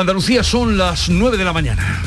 Andalucía son las 9 de la mañana.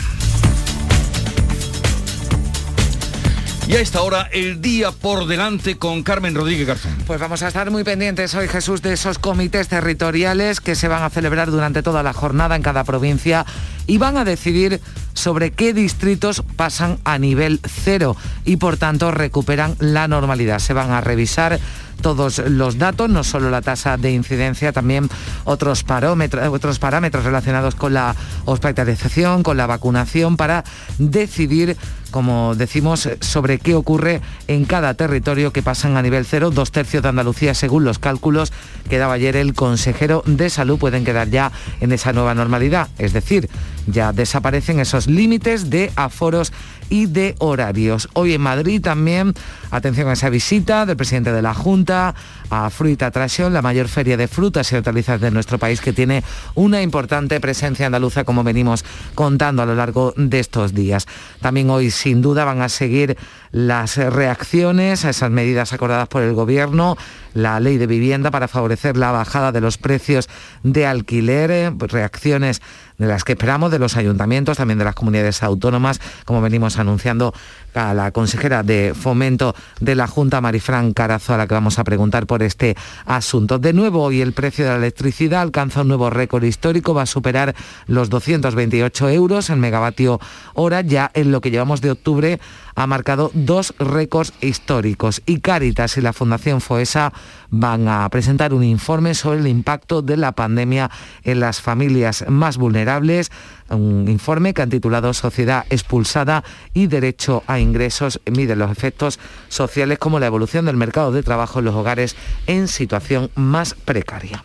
Y a esta hora, el día por delante con Carmen Rodríguez Garzón. Pues vamos a estar muy pendientes hoy, Jesús, de esos comités territoriales que se van a celebrar durante toda la jornada en cada provincia y van a decidir sobre qué distritos pasan a nivel cero y por tanto recuperan la normalidad. Se van a revisar todos los datos, no solo la tasa de incidencia, también otros parámetros, otros parámetros relacionados con la hospitalización, con la vacunación, para decidir como decimos, sobre qué ocurre en cada territorio que pasan a nivel cero. Dos tercios de Andalucía, según los cálculos que daba ayer el consejero de salud, pueden quedar ya en esa nueva normalidad. Es decir, ya desaparecen esos límites de aforos y de horarios. Hoy en Madrid también, atención a esa visita del presidente de la Junta a Fruita Tracción, la mayor feria de frutas y hortalizas de nuestro país que tiene una importante presencia andaluza como venimos contando a lo largo de estos días. También hoy sin duda van a seguir las reacciones a esas medidas acordadas por el Gobierno, la ley de vivienda para favorecer la bajada de los precios de alquiler, reacciones de las que esperamos de los ayuntamientos, también de las comunidades autónomas, como venimos anunciando a la consejera de fomento de la Junta, Marifran Carazo, a la que vamos a preguntar por este asunto. De nuevo, hoy el precio de la electricidad alcanza un nuevo récord histórico, va a superar los 228 euros en megavatio hora, ya en lo que llevamos de octubre ha marcado dos récords históricos. Y Cáritas y la Fundación FOESA van a presentar un informe sobre el impacto de la pandemia en las familias más vulnerables, un informe que han titulado Sociedad expulsada y derecho a ingresos mide los efectos sociales como la evolución del mercado de trabajo en los hogares en situación más precaria.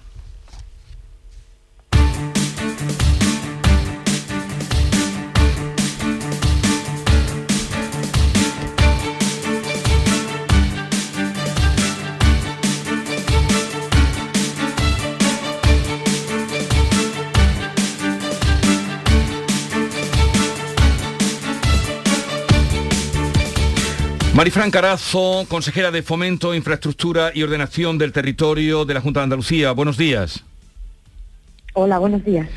Marifran Carazo, consejera de Fomento, Infraestructura y Ordenación del Territorio de la Junta de Andalucía. Buenos días. Hola, buenos días.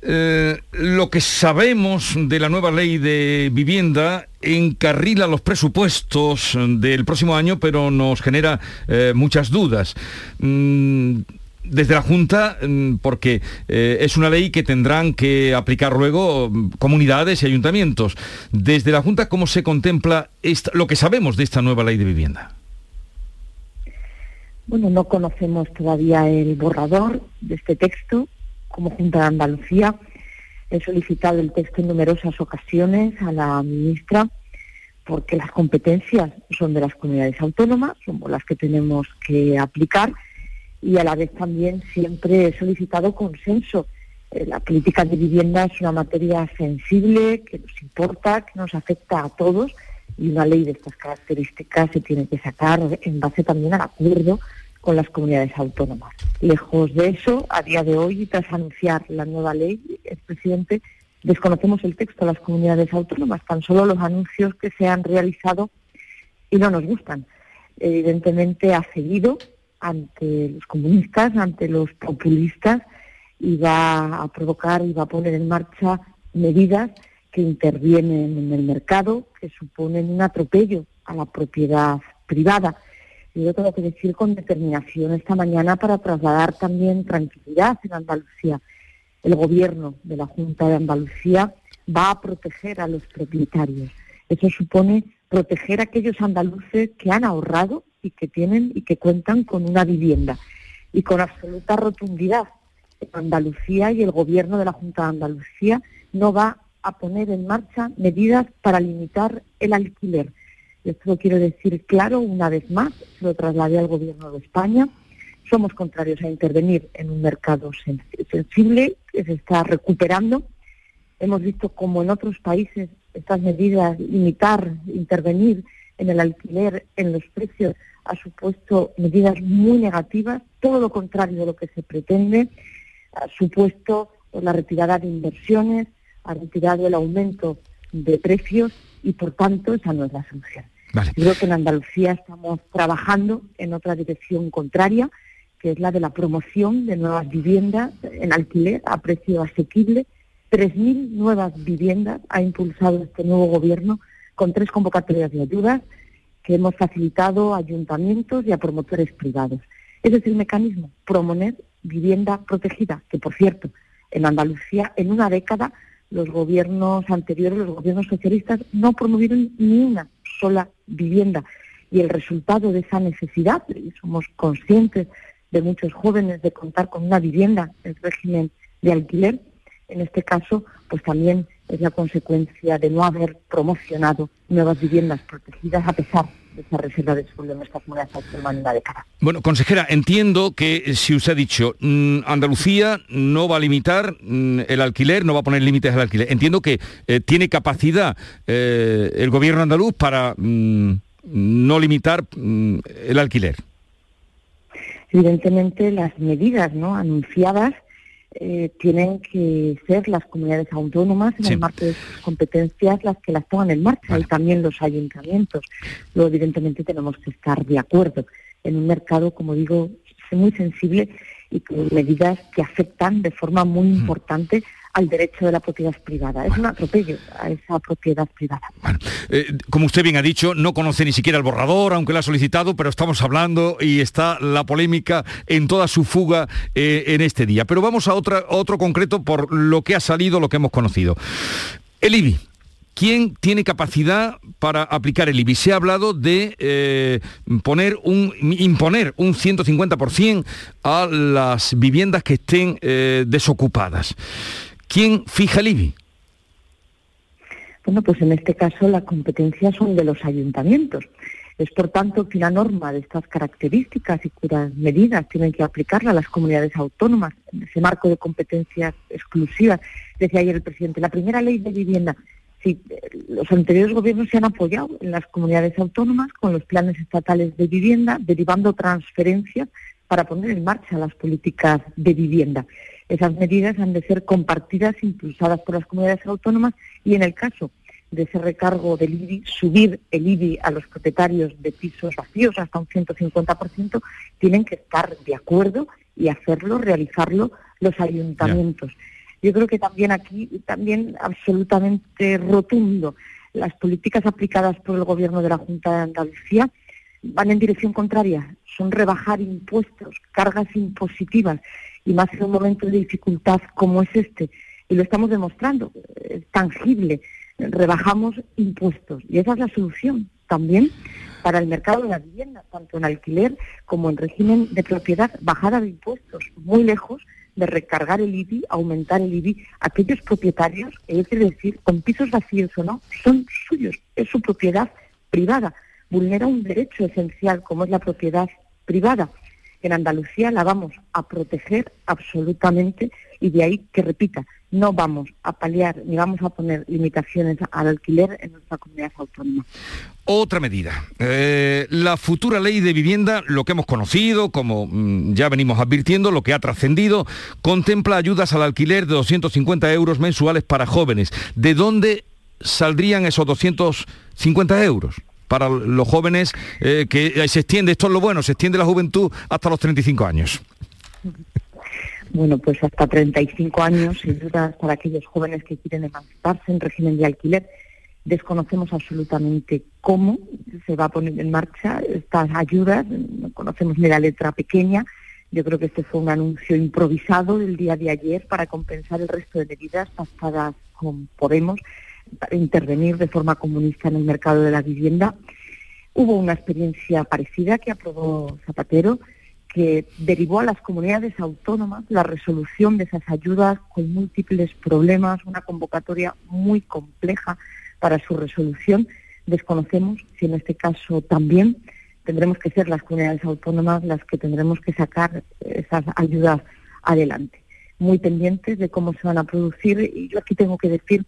Eh, lo que sabemos de la nueva ley de vivienda encarrila los presupuestos del próximo año, pero nos genera eh, muchas dudas. Mm, desde la Junta, mm, porque eh, es una ley que tendrán que aplicar luego mm, comunidades y ayuntamientos. Desde la Junta, ¿cómo se contempla lo que sabemos de esta nueva ley de vivienda? Bueno, no conocemos todavía el borrador de este texto. Como Junta de Andalucía he solicitado el texto en numerosas ocasiones a la ministra porque las competencias son de las comunidades autónomas, somos las que tenemos que aplicar y a la vez también siempre he solicitado consenso. Eh, la política de vivienda es una materia sensible, que nos importa, que nos afecta a todos y una ley de estas características se tiene que sacar en base también al acuerdo con las comunidades autónomas. Lejos de eso, a día de hoy, tras anunciar la nueva ley, el presidente, desconocemos el texto de las comunidades autónomas, tan solo los anuncios que se han realizado y no nos gustan. Evidentemente ha seguido ante los comunistas, ante los populistas, y va a provocar y va a poner en marcha medidas que intervienen en el mercado, que suponen un atropello a la propiedad privada. Yo tengo que decir con determinación esta mañana para trasladar también tranquilidad en Andalucía. El gobierno de la Junta de Andalucía va a proteger a los propietarios. Eso supone proteger a aquellos andaluces que han ahorrado y que tienen y que cuentan con una vivienda. Y con absoluta rotundidad, Andalucía y el gobierno de la Junta de Andalucía no va a poner en marcha medidas para limitar el alquiler. Esto lo quiero decir claro una vez más, se lo trasladé al gobierno de España. Somos contrarios a intervenir en un mercado sensible que se está recuperando. Hemos visto como en otros países estas medidas, limitar, intervenir en el alquiler, en los precios, ha supuesto medidas muy negativas, todo lo contrario de lo que se pretende, ha supuesto la retirada de inversiones, ha retirado el aumento de precios y por tanto esa no es la solución. Creo que en Andalucía estamos trabajando en otra dirección contraria, que es la de la promoción de nuevas viviendas en alquiler a precio asequible. 3.000 nuevas viviendas ha impulsado este nuevo gobierno con tres convocatorias de ayudas que hemos facilitado a ayuntamientos y a promotores privados. Ese es el mecanismo, promover vivienda protegida, que por cierto, en Andalucía en una década los gobiernos anteriores, los gobiernos socialistas, no promovieron ni una sola vivienda. Y el resultado de esa necesidad, y somos conscientes de muchos jóvenes de contar con una vivienda en régimen de alquiler, en este caso, pues también es la consecuencia de no haber promocionado nuevas viviendas protegidas a pesar de esa reserva de suelo en nuestra comunidad autónoma en una década. Bueno, consejera, entiendo que eh, si usted ha dicho mm, Andalucía no va a limitar mm, el alquiler, no va a poner límites al alquiler, entiendo que eh, tiene capacidad eh, el gobierno andaluz para mm, no limitar el alquiler. Evidentemente las medidas ¿no? anunciadas eh, tienen que ser las comunidades autónomas en el marco de sus competencias las que las pongan en marcha. Y también los ayuntamientos. Luego, evidentemente, tenemos que estar de acuerdo. En un mercado, como digo, muy sensible y con medidas que afectan de forma muy importante al derecho de la propiedad privada. Es un atropello a esa propiedad privada. Eh, como usted bien ha dicho, no conoce ni siquiera el borrador, aunque lo ha solicitado, pero estamos hablando y está la polémica en toda su fuga eh, en este día. Pero vamos a, otra, otro concreto por lo que ha salido, lo que hemos conocido. El IBI. ¿Quién tiene capacidad para aplicar el IBI? Se ha hablado de eh, poner un, imponer un 150% a las viviendas que estén desocupadas. ¿Quién fija el IBI? Bueno, pues en este caso las competencias son de los ayuntamientos. Es por tanto que una norma de estas características y cuyas medidas tienen que aplicarla a las comunidades autónomas en ese marco de competencias exclusivas. Decía ayer el presidente, la primera ley de vivienda, si los anteriores gobiernos se han apoyado en las comunidades autónomas con los planes estatales de vivienda, derivando transferencias para poner en marcha las políticas de vivienda. Esas medidas han de ser compartidas, impulsadas por las comunidades autónomas y en el caso de ese recargo del IBI, subir el IBI a los propietarios de pisos vacíos hasta un 150%, tienen que estar de acuerdo y hacerlo, realizarlo los ayuntamientos. Yo creo que también aquí, también absolutamente rotundo, las políticas aplicadas por el Gobierno de la Junta de Andalucía van en dirección contraria, son rebajar impuestos, cargas impositivas y más en un momento de dificultad como es este. Y lo estamos demostrando, es tangible. Rebajamos impuestos y esa es la solución también para el mercado de la vivienda, tanto en alquiler como en régimen de propiedad, bajada de impuestos, muy lejos de recargar el IBI, aumentar el IBI. Aquellos propietarios, es decir, con pisos vacíos o no, son suyos, es su propiedad privada. Vulnera un derecho esencial como es la propiedad privada en Andalucía la vamos a proteger absolutamente y de ahí que repita, no vamos a paliar ni vamos a poner limitaciones al alquiler en nuestra comunidad autónoma. Otra medida, eh, la futura ley de vivienda, lo que hemos conocido, como mm, ya venimos advirtiendo, lo que ha trascendido, contempla ayudas al alquiler de 250 euros mensuales para jóvenes. ¿De dónde saldrían esos 250 euros? Para los jóvenes eh, que se extiende, esto es lo bueno, se extiende la juventud hasta los 35 años. Bueno, pues hasta 35 años, sin duda, para aquellos jóvenes que quieren emanciparse en régimen de alquiler. Desconocemos absolutamente cómo se va a poner en marcha estas ayudas, no conocemos ni la letra pequeña. Yo creo que este fue un anuncio improvisado del día de ayer para compensar el resto de medidas pasadas con Podemos intervenir de forma comunista en el mercado de la vivienda. Hubo una experiencia parecida que aprobó Zapatero, que derivó a las comunidades autónomas la resolución de esas ayudas con múltiples problemas, una convocatoria muy compleja para su resolución. Desconocemos si en este caso también tendremos que ser las comunidades autónomas las que tendremos que sacar esas ayudas adelante. Muy pendientes de cómo se van a producir y yo aquí tengo que decir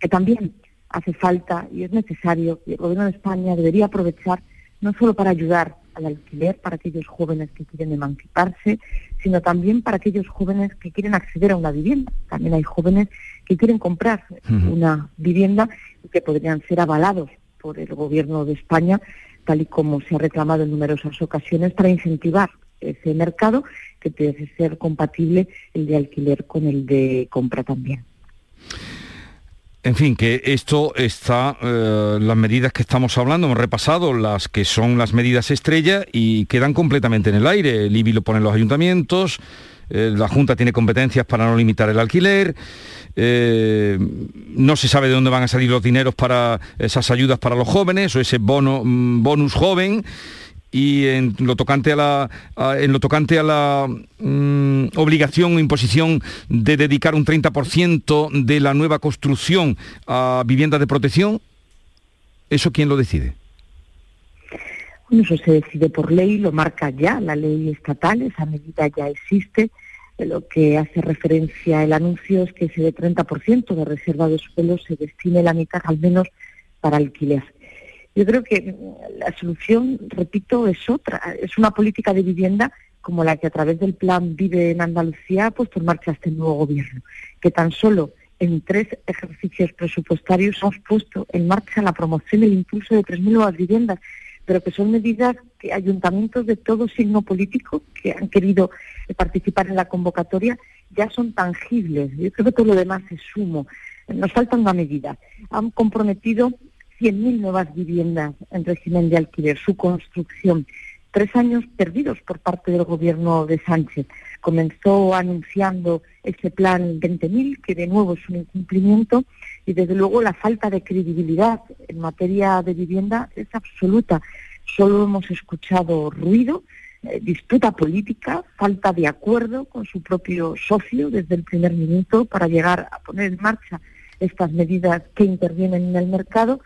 que también hace falta y es necesario que el Gobierno de España debería aprovechar no solo para ayudar al alquiler para aquellos jóvenes que quieren emanciparse, sino también para aquellos jóvenes que quieren acceder a una vivienda. También hay jóvenes que quieren comprar una vivienda y que podrían ser avalados por el Gobierno de España, tal y como se ha reclamado en numerosas ocasiones, para incentivar ese mercado que debe ser compatible el de alquiler con el de compra también. En fin, que esto está, eh, las medidas que estamos hablando, hemos repasado las que son las medidas estrella y quedan completamente en el aire. El IBI lo ponen los ayuntamientos, eh, la Junta tiene competencias para no limitar el alquiler, eh, no se sabe de dónde van a salir los dineros para esas ayudas para los jóvenes o ese bono, mm, bonus joven y en lo tocante a la, en lo tocante a la mm, obligación o imposición de dedicar un 30% de la nueva construcción a viviendas de protección, ¿eso quién lo decide? Eso se decide por ley, lo marca ya la ley estatal, esa medida ya existe. Lo que hace referencia el anuncio es que ese 30% de reserva de suelo se destine la mitad al menos para alquiler. Yo creo que la solución, repito, es otra. Es una política de vivienda como la que a través del plan Vive en Andalucía ha puesto en marcha este nuevo gobierno, que tan solo en tres ejercicios presupuestarios hemos puesto en marcha la promoción y el impulso de 3.000 nuevas viviendas, pero que son medidas que ayuntamientos de todo signo político que han querido participar en la convocatoria ya son tangibles. Yo creo que todo lo demás es sumo. Nos falta una medida. Han comprometido 100.000 nuevas viviendas en régimen de alquiler, su construcción. Tres años perdidos por parte del gobierno de Sánchez. Comenzó anunciando ese plan 20.000, que de nuevo es un incumplimiento, y desde luego la falta de credibilidad en materia de vivienda es absoluta. Solo hemos escuchado ruido, eh, disputa política, falta de acuerdo con su propio socio desde el primer minuto para llegar a poner en marcha estas medidas que intervienen en el mercado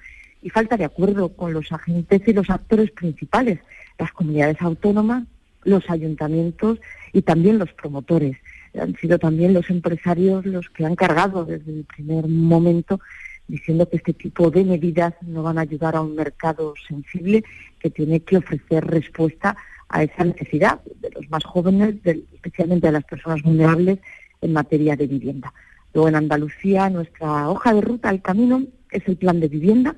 y falta de acuerdo con los agentes y los actores principales, las comunidades autónomas, los ayuntamientos y también los promotores. Han sido también los empresarios los que han cargado desde el primer momento diciendo que este tipo de medidas no van a ayudar a un mercado sensible que tiene que ofrecer respuesta a esa necesidad de los más jóvenes, especialmente de las personas vulnerables en materia de vivienda. Luego en Andalucía nuestra hoja de ruta al camino es el plan de vivienda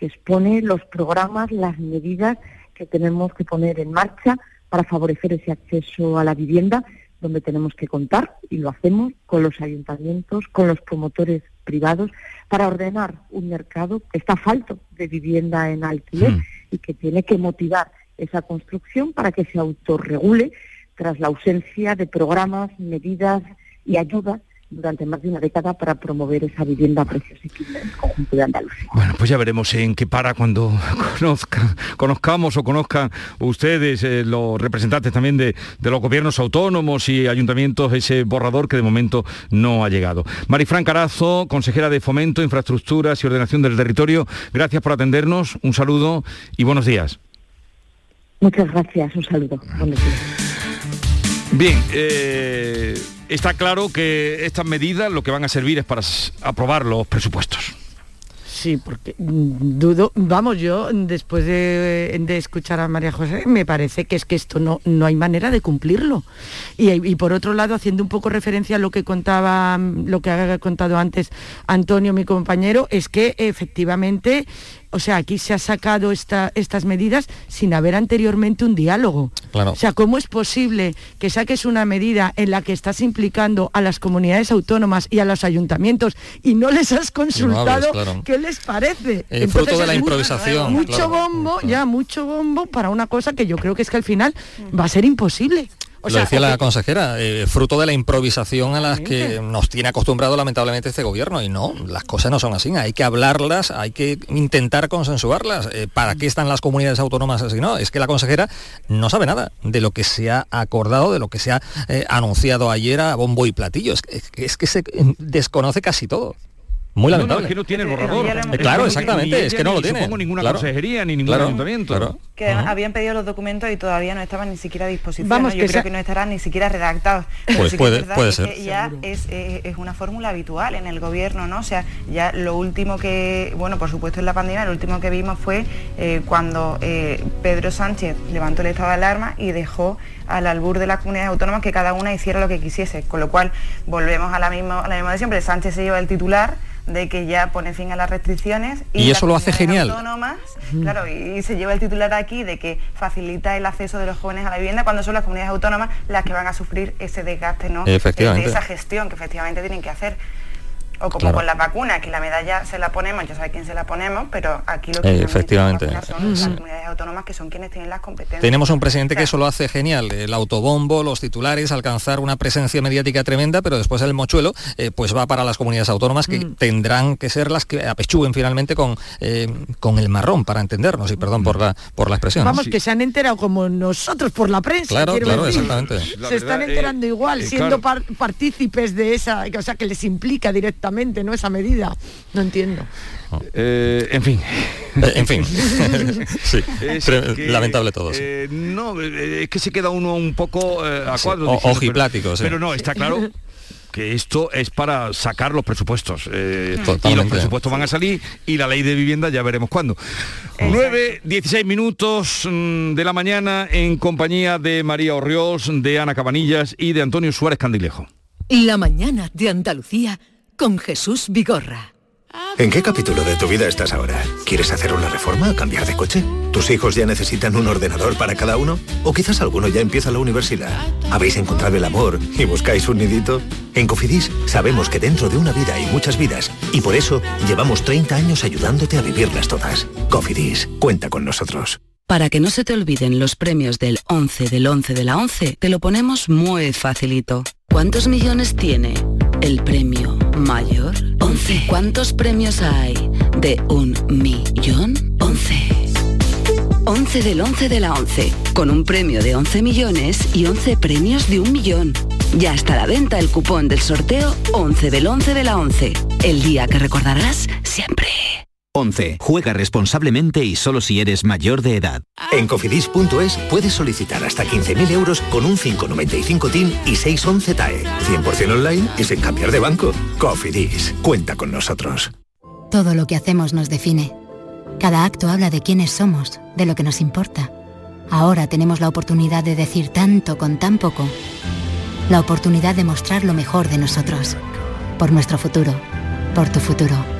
que expone los programas, las medidas que tenemos que poner en marcha para favorecer ese acceso a la vivienda, donde tenemos que contar, y lo hacemos, con los ayuntamientos, con los promotores privados, para ordenar un mercado que está falto de vivienda en alquiler hmm. y que tiene que motivar esa construcción para que se autorregule tras la ausencia de programas, medidas y ayudas durante más de una década para promover esa vivienda a precios en el conjunto de Andalucía. Bueno, pues ya veremos en qué para cuando conozcamos o conozcan ustedes, eh, los representantes también de, los gobiernos autónomos y ayuntamientos, ese borrador que de momento no ha llegado. Marifran Carazo, consejera de Fomento, Infraestructuras y Ordenación del Territorio, gracias por atendernos, un saludo y buenos días. Muchas gracias, un saludo. Buenos días. Bien, eh está claro que estas medidas lo que van a servir es para aprobar los presupuestos. Sí, porque mm, dudo, vamos, yo después de, escuchar a María José, me parece que es que esto no, no hay manera de cumplirlo. Y, y, por otro lado, haciendo un poco referencia a lo que contaba, lo que ha contado antes Antonio, mi compañero, es que efectivamente o sea, aquí se ha sacado estas medidas sin haber anteriormente un diálogo. O sea, ¿cómo es posible que saques una medida en la que estás implicando a las comunidades autónomas y a los ayuntamientos y no les has consultado qué les parece? Eh, fruto de la improvisación. Mucho bombo, ya mucho bombo para una cosa que yo creo que es que al final va a ser imposible. Lo decía la consejera, eh, fruto de la improvisación a las que nos tiene acostumbrado lamentablemente este gobierno. Y no, las cosas no son así. Hay que hablarlas, hay que intentar consensuarlas. Eh, ¿Para qué están las comunidades autónomas así? No, es que la consejera no sabe nada de lo que se ha acordado, de lo que se ha eh, anunciado ayer a bombo y platillo. es que se desconoce casi todo. Muy lamentable. es que no tiene el borrador. Eh, claro, exactamente, es que no lo tiene. Supongo ninguna consejería ni ningún ayuntamiento. Que habían pedido los documentos y todavía no estaban ni siquiera a disposición. Vamos, yo creo que no estarán ni siquiera redactados. Pues puede, puede ser. ya es, es, una fórmula habitual en el gobierno, ¿no? O sea, ya lo último que, bueno, por supuesto en la pandemia, lo último que vimos fue eh, cuando eh, Pedro Sánchez levantó el estado de alarma y dejó al albur de las comunidades autónomas que cada una hiciera lo que quisiese, con lo cual volvemos a la misma, a la misma de siempre. Sánchez se lleva el titular, de que ya pone fin a las restricciones y, eso lo hace genial. Autónomas, claro, y, se lleva el titular aquí de que facilita el acceso de los jóvenes a la vivienda cuando son las comunidades autónomas las que van a sufrir ese desgaste, ¿no? Efectivamente. De esa gestión que efectivamente tienen que hacer o como con la vacuna, que la medalla se la ponemos, ya sabe quién se la ponemos, pero aquí lo que eh, efectivamente son las comunidades autónomas que son quienes tienen las competencias. Tenemos un presidente que eso lo hace genial, el autobombo, los titulares, alcanzar una presencia mediática tremenda, pero después el mochuelo eh, pues va para las comunidades autónomas que mm. tendrán que ser las que apechuguen finalmente con, eh, con el marrón, para entendernos, y perdón por la, por la expresión. Vamos, que se han enterado como nosotros por la prensa. Claro, claro, exactamente. se están enterando igual, siendo partícipes de esa, o sea, que les implica directamente ¿no? Esa medida. No entiendo. Eh, en fin. Eh, en fin. sí. lamentable todo. Eh, no, es que se queda uno un poco a cuadro. ojiplático, pero, pero no, está claro que esto es para sacar los presupuestos. y los presupuestos van a salir y la ley de vivienda ya veremos cuándo. 9, 16 minutos mm, de la mañana en compañía de María Orriols, de Ana Cabanillas y de Antonio Suárez Candilejo. La mañana de Andalucía con Jesús Vigorra. ¿En qué capítulo de tu vida estás ahora? ¿Quieres hacer una reforma o cambiar de coche? ¿Tus hijos ya necesitan un ordenador para cada uno? ¿O quizás alguno ya empieza la universidad? ¿Habéis encontrado el amor y buscáis un nidito? En Cofidis sabemos que dentro de una vida hay muchas vidas y por eso llevamos 30 años ayudándote a vivirlas todas. Cofidis, cuenta con nosotros. Para que no se te olviden los premios del 11 del 11 de la 11, te lo ponemos muy facilito. ¿Cuántos millones tiene el premio mayor? 11. ¿Cuántos premios hay de un millón? 11. 11 del 11 de la 11, con un premio de 11 millones y 11 premios de un millón. Ya está a la venta el cupón del sorteo 11 del 11 de la 11, el día que recordarás siempre. 11. Juega responsablemente y solo si eres mayor de edad. En cofidis.es puedes solicitar hasta 15.000 euros con un 595 TIN y 611 TAE. 100% online y sin cambiar de banco. Cofidis. Cuenta con nosotros. Todo lo que hacemos nos define. Cada acto habla de quiénes somos, de lo que nos importa. Ahora tenemos la oportunidad de decir tanto con tan poco. La oportunidad de mostrar lo mejor de nosotros. Por nuestro futuro. Por tu futuro.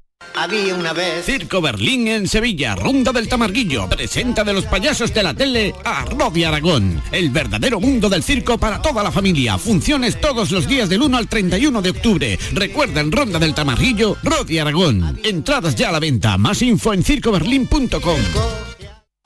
Había una vez. Circo Berlín en Sevilla, Ronda del Tamarguillo. Presenta de los payasos de la tele a Rodi Aragón. El verdadero mundo del circo para toda la familia. Funciones todos los días del 1 al 31 de octubre. Recuerda en Ronda del Tamarguillo, Rodi Aragón. Entradas ya a la venta. Más info en circoberlín.com.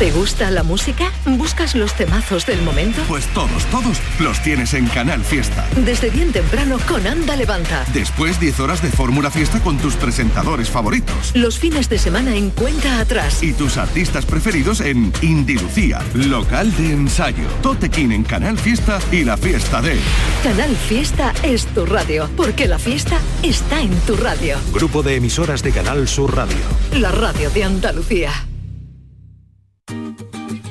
¿Te gusta la música? ¿Buscas los temazos del momento? Pues todos, todos los tienes en Canal Fiesta. Desde bien temprano con Anda Levanta. Después 10 horas de Fórmula Fiesta con tus presentadores favoritos. Los fines de semana en Cuenta Atrás. Y tus artistas preferidos en Indilucía, local de ensayo, Totequín en Canal Fiesta y la fiesta de... Canal Fiesta es tu radio, porque la fiesta está en tu radio. Grupo de emisoras de Canal Sur Radio. La radio de Andalucía.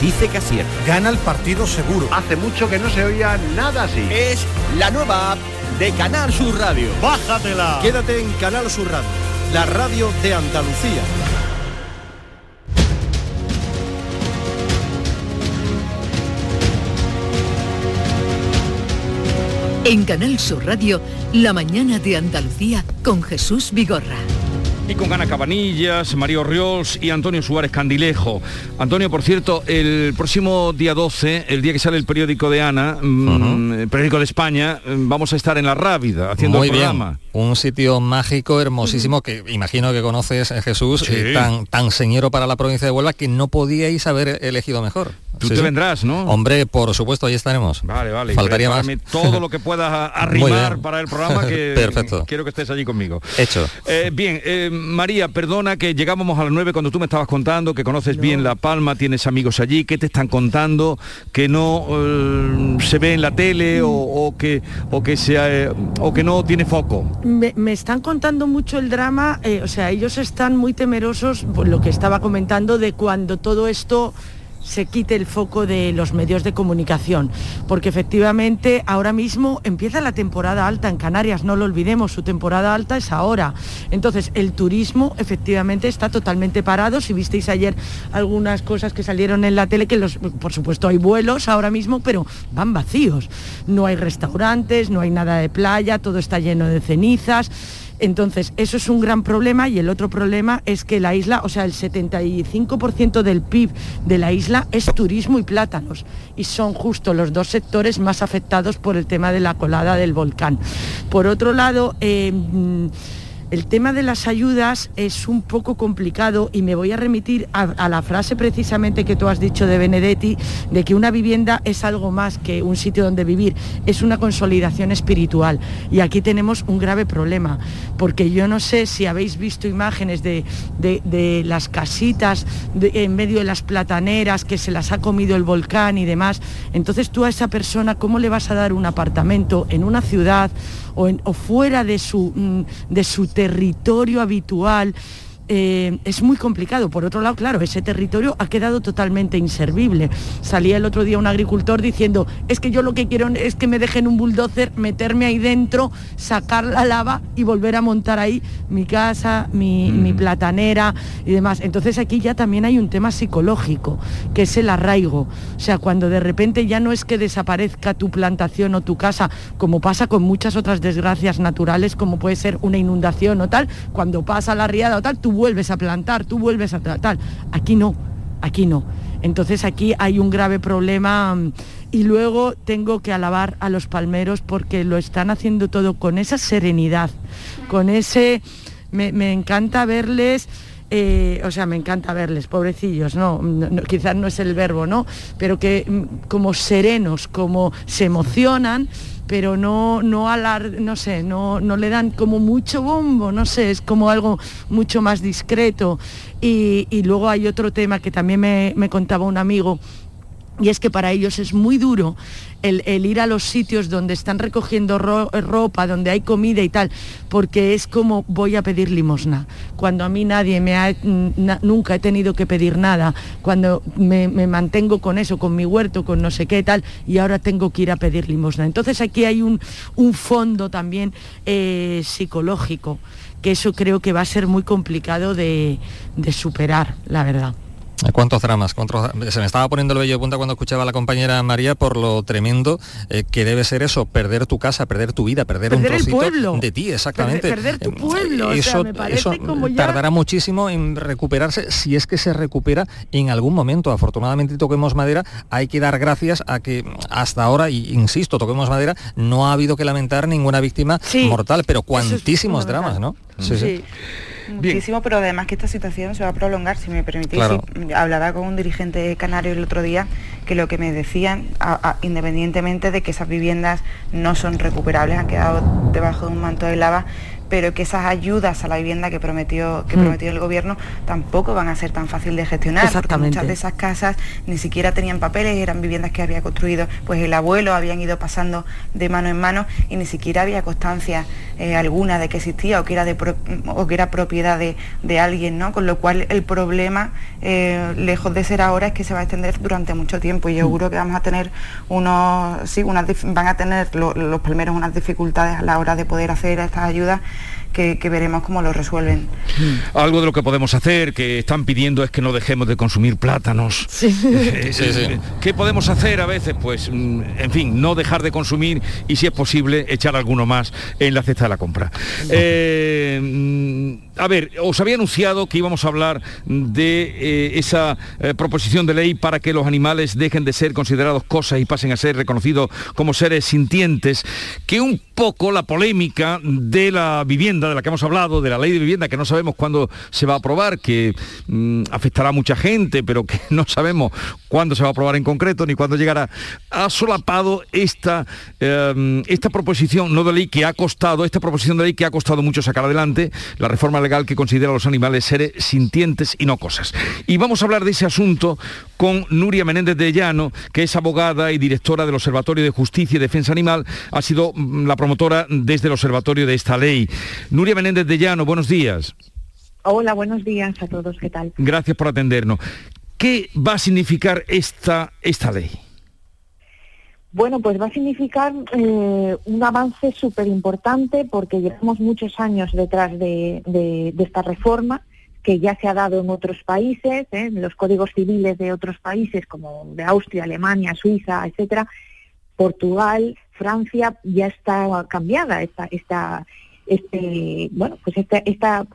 dice que acierta. Gana el partido seguro. Hace mucho que no se oía nada así. Es la nueva app de Canal Sur Radio. Bájatela. Quédate en Canal Sur Radio, la radio de Andalucía. En Canal Sur Radio, La mañana de Andalucía con Jesús Vigorra. Y con Ana Cabanillas, Mario Ríos y Antonio Suárez Candilejo. Antonio, por cierto, el próximo día 12, el día que sale el periódico de Ana, mm, el periódico de España, mm, vamos a estar en La Rábida haciendo Muy el programa. bien. Un sitio mágico, hermosísimo, que imagino que conoces, eh, Jesús, Sí. eh, tan, tan señero para la provincia de Huelva que no podíais haber elegido mejor. Tú te vendrás, ¿no? Hombre, por supuesto, ahí estaremos. Vale, vale. Faltaría más. Todo lo que puedas arrimar para el programa que Perfecto. quiero que estés allí conmigo. Hecho. Eh, bien, eh, María, perdona que llegábamos a las 9 cuando tú me estabas contando que conoces bien La Palma, tienes amigos allí, ¿qué te están contando? Que no eh, se ve en la tele o, que o que sea eh, o que no tiene foco. Me, me están contando mucho el drama, eh, o sea, ellos están muy temerosos, por lo que estaba comentando, de cuando todo esto se quite el foco de los medios de comunicación, porque efectivamente ahora mismo empieza la temporada alta en Canarias, no lo olvidemos, su temporada alta es ahora. Entonces, el turismo efectivamente está totalmente parado, si visteis ayer algunas cosas que salieron en la tele, que los, por supuesto hay vuelos ahora mismo, pero van vacíos. No hay restaurantes, no hay nada de playa, todo está lleno de cenizas. Entonces, eso es un gran problema y el otro problema es que la isla, o sea, el 75% del PIB de la isla es turismo y plátanos y son justo los dos sectores más afectados por el tema de la colada del volcán. Por otro lado, eh, el tema de las ayudas es un poco complicado y me voy a remitir a, la frase precisamente que tú has dicho de Benedetti, de que una vivienda es algo más que un sitio donde vivir, es una consolidación espiritual. Y aquí tenemos un grave problema, porque yo no sé si habéis visto imágenes de, de- las casitas en medio de las plataneras que se las ha comido el volcán y demás. Entonces tú a esa persona, ¿cómo le vas a dar un apartamento en una ciudad o, fuera de su, mm, de su territorio habitual? Eh, es muy complicado. Por otro lado, claro, ese territorio ha quedado totalmente inservible. Salía el otro día un agricultor diciendo, es que yo lo que quiero es que me dejen un bulldozer, meterme ahí dentro, sacar la lava y volver a montar ahí mi casa, mi, mi platanera y demás. Entonces aquí ya también hay un tema psicológico, que es el arraigo. O sea, cuando de repente ya no es que desaparezca tu plantación o tu casa, como pasa con muchas otras desgracias naturales, como puede ser una inundación o tal, cuando pasa la riada o tal, tú vuelves a plantar, tú vuelves a tra- tal. Aquí no, aquí no. Entonces aquí hay un grave problema mm, y luego tengo que alabar a los palmeros porque lo están haciendo todo con esa serenidad, con ese... Me, encanta verles eh, o sea, me encanta verles, pobrecillos, ¿no? No- no, quizás no es el verbo, ¿no? Pero que mm, como serenos, como se emocionan, pero no, no alar, no sé, no, no le dan como mucho bombo, no sé, es como algo mucho más discreto. Y, y luego hay otro tema que también me, me contaba un amigo, y es que para ellos es muy duro el, el ir a los sitios donde están recogiendo ro- ropa, donde hay comida y tal, porque es como voy a pedir limosna. Cuando a mí nadie me ha, nunca he tenido que pedir nada, cuando me, me mantengo con eso, con mi huerto, con no sé qué tal, y ahora tengo que ir a pedir limosna. Entonces aquí hay un, un fondo también eh, psicológico, que eso creo que va a ser muy complicado de, de superar, la verdad. ¿Cuántos dramas? cuántos- Se me estaba poniendo el vello de punta cuando escuchaba a la compañera María por lo tremendo eh, que debe ser eso, perder tu casa, perder tu vida, perder, Perder un el trocito pueblo. de ti, exactamente. Perder- perder tu pueblo, o sea, Eso, me parece eso como ya- tardará muchísimo en recuperarse, si es que se recupera en algún momento. Afortunadamente toquemos madera, hay que dar gracias a que hasta ahora, y insisto, toquemos madera, no ha habido que lamentar ninguna víctima mortal, pero cuantísimos dramas, ¿no? Sí, sí. Muchísimo, pero además que esta situación se va a prolongar, si me permitís. Claro. Hablaba con un dirigente canario el otro día que lo que me decían, a- a- independientemente de que esas viviendas no son recuperables, han quedado debajo de un manto de lava, pero que esas ayudas a la vivienda que prometió, que Mm. prometió el gobierno tampoco van a ser tan fácil de gestionar. porque Exactamente. Muchas de esas casas ni siquiera tenían papeles, eran viviendas que había construido pues el abuelo, habían ido pasando de mano en mano y ni siquiera había constancia eh, alguna de que existía o que era, de pro- o que era propiedad de, de alguien, ¿no? Con lo cual el problema, eh, lejos de ser ahora, es que se va a extender durante mucho tiempo y yo seguro que vamos a tener unos, sí, unas, van a tener lo- los primeros unas dificultades a la hora de poder hacer estas ayudas que, que veremos cómo lo resuelven. Algo de lo que podemos hacer, que están pidiendo es que no dejemos de consumir plátanos. Eh, Sí, sí. eh, ¿Qué podemos hacer a veces? Pues, mm, en fin, no dejar de consumir y si es posible echar alguno más en la cesta de la compra. Eh, mm, a ver, os había anunciado que íbamos a hablar de eh, esa eh, proposición de ley para que los animales dejen de ser considerados cosas y pasen a ser reconocidos como seres sintientes, que un poco la polémica de la vivienda, de la que hemos hablado, de la ley de vivienda, que no sabemos cuándo se va a aprobar, que mm, afectará a mucha gente, pero que no sabemos cuándo se va a aprobar en concreto ni cuándo llegará, ha solapado esta, eh, esta proposición no de ley que ha costado, esta proposición de ley que ha costado mucho sacar adelante, la reforma legal que considera a los animales seres sintientes y no cosas. Y vamos a hablar de ese asunto con Nuria Menéndez de Llano, que es abogada y directora del Observatorio de Justicia y Defensa Animal, ha sido mm, la promotora desde el observatorio de esta ley. Nuria Menéndez de Llano, buenos días. Hola, buenos días a todos, ¿qué tal? Gracias por atendernos. ¿Qué va a significar esta, esta ley? Bueno, pues va a significar eh, un avance súper importante porque llevamos muchos años detrás de, esta reforma que ya se ha dado en otros países, ¿eh? en los códigos civiles de otros países como de Austria, Alemania, Suiza, etcétera. Portugal, Francia ya está cambiada esta, esta, este, bueno, pues esta,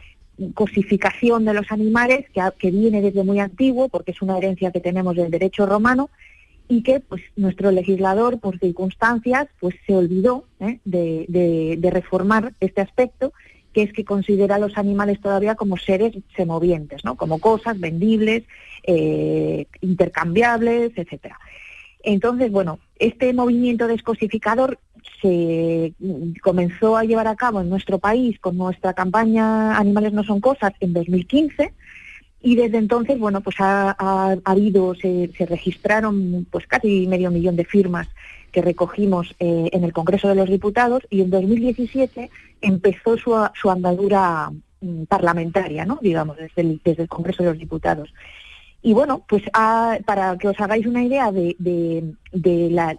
cosificación de los animales que viene desde muy antiguo porque es una herencia que tenemos del derecho romano y que pues nuestro legislador por circunstancias pues se olvidó ¿eh? de, de- reformar este aspecto que es que considera a los animales todavía como seres semovientes, ¿no? como cosas vendibles, eh, intercambiables, etcétera. Entonces, bueno, este movimiento descosificador se comenzó a llevar a cabo en nuestro país con nuestra campaña Animales no son cosas en 2015 y desde entonces, bueno, pues ha, ha- ha habido, se, se registraron pues casi medio millón de firmas que recogimos eh, en el Congreso de los Diputados y en 2017 empezó su, a- su andadura mm, parlamentaria, ¿no? digamos, desde el, desde el Congreso de los Diputados. Y bueno, pues ha- para que os hagáis una idea de, de- de la-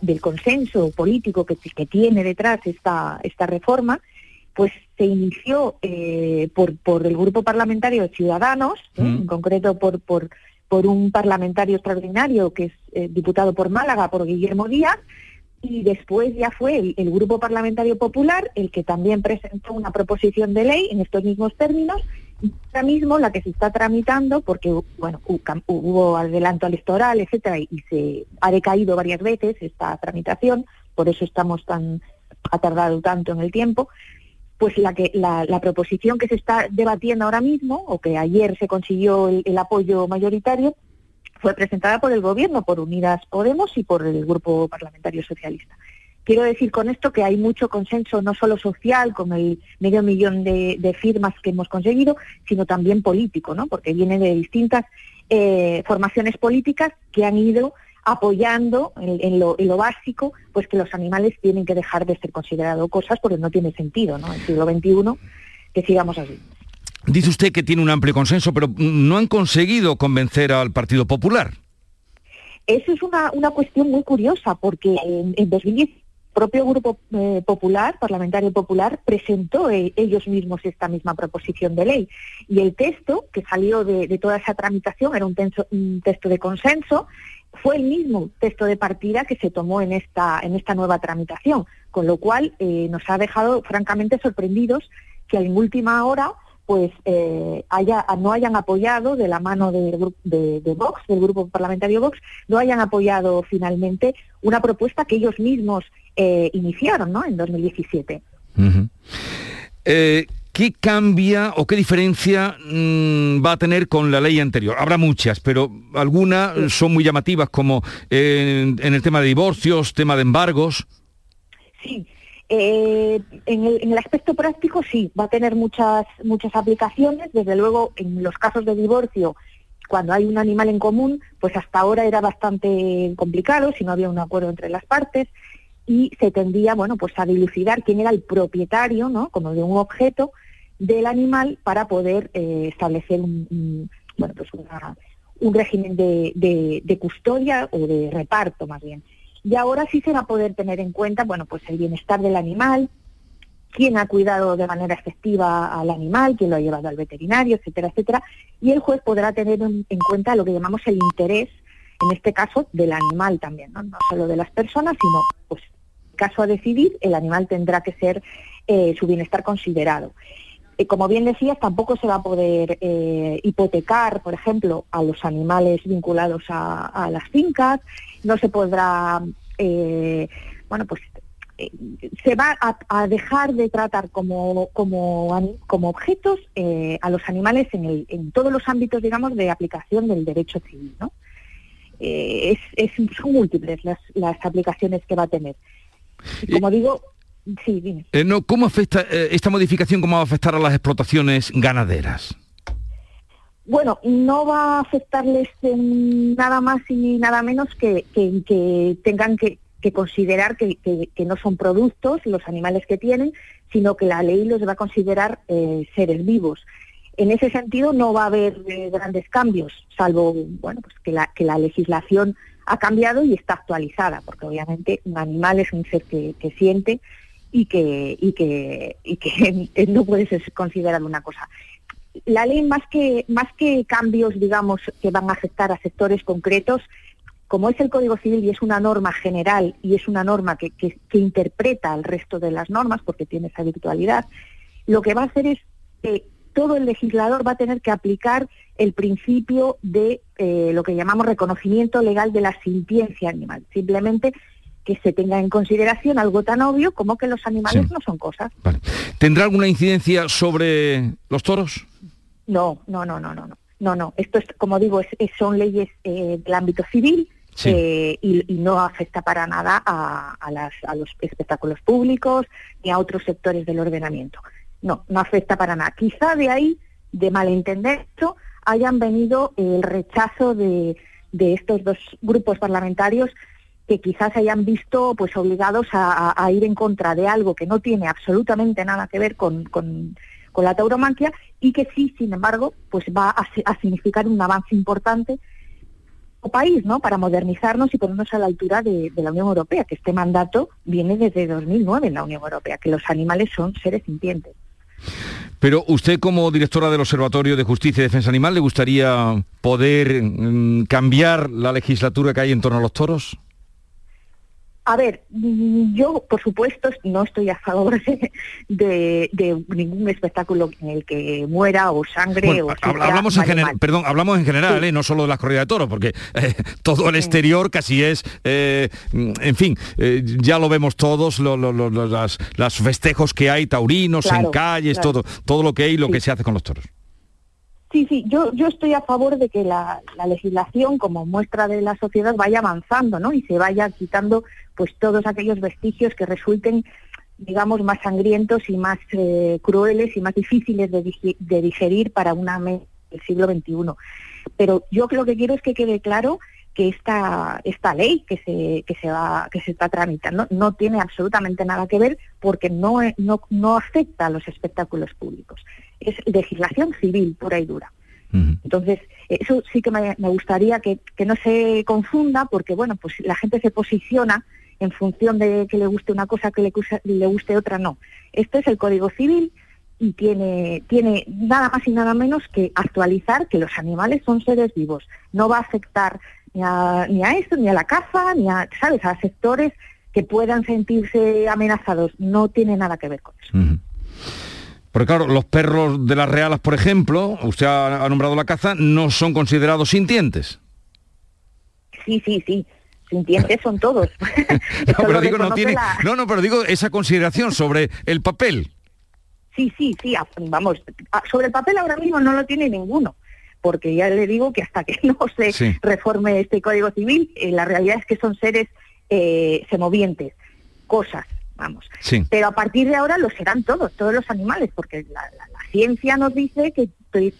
del consenso político que, que tiene detrás esta, esta reforma, pues se inició eh, por, por el grupo parlamentario de Ciudadanos, ¿eh? en concreto por, por, por un parlamentario extraordinario que es eh, diputado por Málaga, por Guillermo Díaz, y después ya fue el, el Grupo Parlamentario Popular el que también presentó una proposición de ley en estos mismos términos, y ahora mismo la que se está tramitando, porque bueno, hubo adelanto electoral, etcétera, y, y se ha decaído varias veces esta tramitación, por eso estamos tan, ha tardado tanto en el tiempo, pues la que la, proposición que se está debatiendo ahora mismo, o que ayer se consiguió el, el apoyo mayoritario, fue presentada por el Gobierno, por Unidas Podemos y por el Grupo Parlamentario Socialista. Quiero decir con esto que hay mucho consenso, no solo social, con el medio millón de, de firmas que hemos conseguido, sino también político, ¿no? porque viene de distintas eh, formaciones políticas que han ido apoyando en, en lo, en lo básico, pues que los animales tienen que dejar de ser considerados cosas porque no tiene sentido, ¿no? En el siglo XXI que sigamos así. Dice usted que tiene un amplio consenso, pero no han conseguido convencer al Partido Popular. Eso es una, una cuestión muy curiosa porque en, en 2010 el propio Grupo eh, Popular, Parlamentario Popular, presentó eh, ellos mismos esta misma proposición de ley. Y el texto que salió de, de toda esa tramitación era un, tenso- un texto de consenso, fue el mismo texto de partida que se tomó en esta, en esta nueva tramitación, con lo cual eh, nos ha dejado francamente sorprendidos que en última hora pues eh, haya, no hayan apoyado de la mano gru- de, de Vox, del grupo parlamentario Vox, no hayan apoyado finalmente una propuesta que ellos mismos eh, iniciaron ¿no? en 2017. Ujú. Eh, ¿Qué cambia o qué diferencia mm, va a tener con la ley anterior? Habrá muchas, pero algunas son muy llamativas, como eh, en, en el tema de divorcios, tema de embargos. Sí, Eh, en, el, en el aspecto práctico sí, va a tener muchas, muchas aplicaciones. Desde luego, en los casos de divorcio, cuando hay un animal en común, pues hasta ahora era bastante complicado si no había un acuerdo entre las partes y se tendía, bueno, pues a dilucidar quién era el propietario, ¿no? Como de un objeto del animal para poder eh, establecer un, bueno, pues una- un régimen de, de- custodia o de reparto más bien. Y ahora sí se va a poder tener en cuenta, bueno, pues el bienestar del animal, quién ha cuidado de manera efectiva al animal, quién lo ha llevado al veterinario, etcétera, etcétera, y el juez podrá tener en, en cuenta lo que llamamos el interés, en este caso, del animal también, no, no solo de las personas, sino, pues, caso a decidir, el animal tendrá que ser eh, su bienestar considerado. Eh, como bien decías, tampoco se va a poder eh, hipotecar, por ejemplo, a los animales vinculados a, a las fincas, no se podrá, eh, bueno, pues eh, se va a, a dejar de tratar como, como, como objetos eh, a los animales en, el- en todos los ámbitos, digamos, de aplicación del derecho civil, ¿no? Es, es- son múltiples las, las aplicaciones que va a tener. Y como digo, sí, dime. Eh, no, ¿Cómo afecta eh, esta modificación, cómo va a afectar a las explotaciones ganaderas? Bueno, no va a afectarles nada más y nada menos que, que- que tengan que, que considerar que, no son productos los animales que tienen, sino que la ley los va a considerar eh, seres vivos. En ese sentido no va a haber grandes cambios, salvo bueno, pues que, la, que la legislación ha cambiado y está actualizada, porque obviamente un animal es un ser que siente y que, y que, y que no puede ser considerado una cosa la ley más que más que cambios digamos que van a afectar a sectores concretos como es el Código Civil y es una norma general y es una norma que, que- que interpreta al resto de las normas porque tiene esa virtualidad, lo que va a hacer es que todo el legislador va a tener que aplicar el principio de eh, lo que llamamos reconocimiento legal de la sintiencia animal. Simplemente que se tenga en consideración algo tan obvio como que los animales Sí. no son cosas. ¿Tendrá alguna incidencia sobre los toros? No, no, no, no, no, no. No, no. Esto es, como digo, es- es- son leyes eh, del ámbito civil Sí. eh, y, y no afecta para nada a, a las- a los espectáculos públicos ni a otros sectores del ordenamiento. No, no afecta para nada. Quizá de ahí, de malentender esto, hayan venido el rechazo de, de estos dos grupos parlamentarios que quizás hayan visto pues obligados a, ir en contra de algo que no tiene absolutamente nada que ver con, con- la tauromaquia y que sí, sin embargo, pues va a, si- a significar un avance importante como país, ¿no? Para modernizarnos y ponernos a la altura de, de la Unión Europea, que este mandato viene desde 2009 en la Unión Europea, que los animales son seres sintientes. Pero usted como directora del Observatorio de Justicia y Defensa Animal, ¿le gustaría poder mm, cambiar la legislatura que hay en torno a los toros? A ver, yo, por supuesto, no estoy a favor de, de- de ningún espectáculo en el que muera o sangre Bueno, o hablamos en general, perdón, hablamos en general, eh, no solo de las corridas de toros, porque eh, todo el exterior casi es, eh, mm, en fin, ya lo vemos todos, lo- lo- lo- lo- las, las festejos que hay taurinos en calles, claro. todo, todo lo que hay y lo que se hace con los toros. Sí, sí, yo, yo estoy a favor de que la, la legislación como muestra de la sociedad vaya avanzando, ¿no? Y se vaya quitando pues todos aquellos vestigios que resulten, digamos, más sangrientos y más eh, crueles y más difíciles de, digerir para una del siglo XXI. Pero yo lo que quiero es que quede claro que esta, esta ley que se, que se va, que se está tramitando no tiene absolutamente nada que ver porque no, no, no afecta a los espectáculos públicos. Es legislación civil pura y dura. Entonces, eso sí que me, me gustaría que, que no se confunda porque, bueno, pues la gente se posiciona en función de que le guste una cosa, que le, guste- le guste otra, no. Esto es el Código Civil y tiene, tiene nada más y nada menos que actualizar que los animales son seres vivos. No va a afectar ni a, ni a esto, ni a la caza, ni a, ¿sabes?, a sectores que puedan sentirse amenazados. No tiene nada que ver con eso. Porque claro, los perros de las realas, por ejemplo, usted ha, ha nombrado la caza, no son considerados sintientes. Sí, sí, sí. Sintientes son todos. No, pero digo, no tiene. la- No, no, pero digo esa consideración sobre el papel. Sí, sí, sí, vamos, sobre el papel ahora mismo no lo tiene ninguno, porque ya le digo que hasta que no se Sí. reforme este Código Civil, eh, la realidad es que son seres eh, semovientes, cosas, vamos. Sí. Pero a partir de ahora lo serán todos, todos los animales, porque la, la- la ciencia nos dice que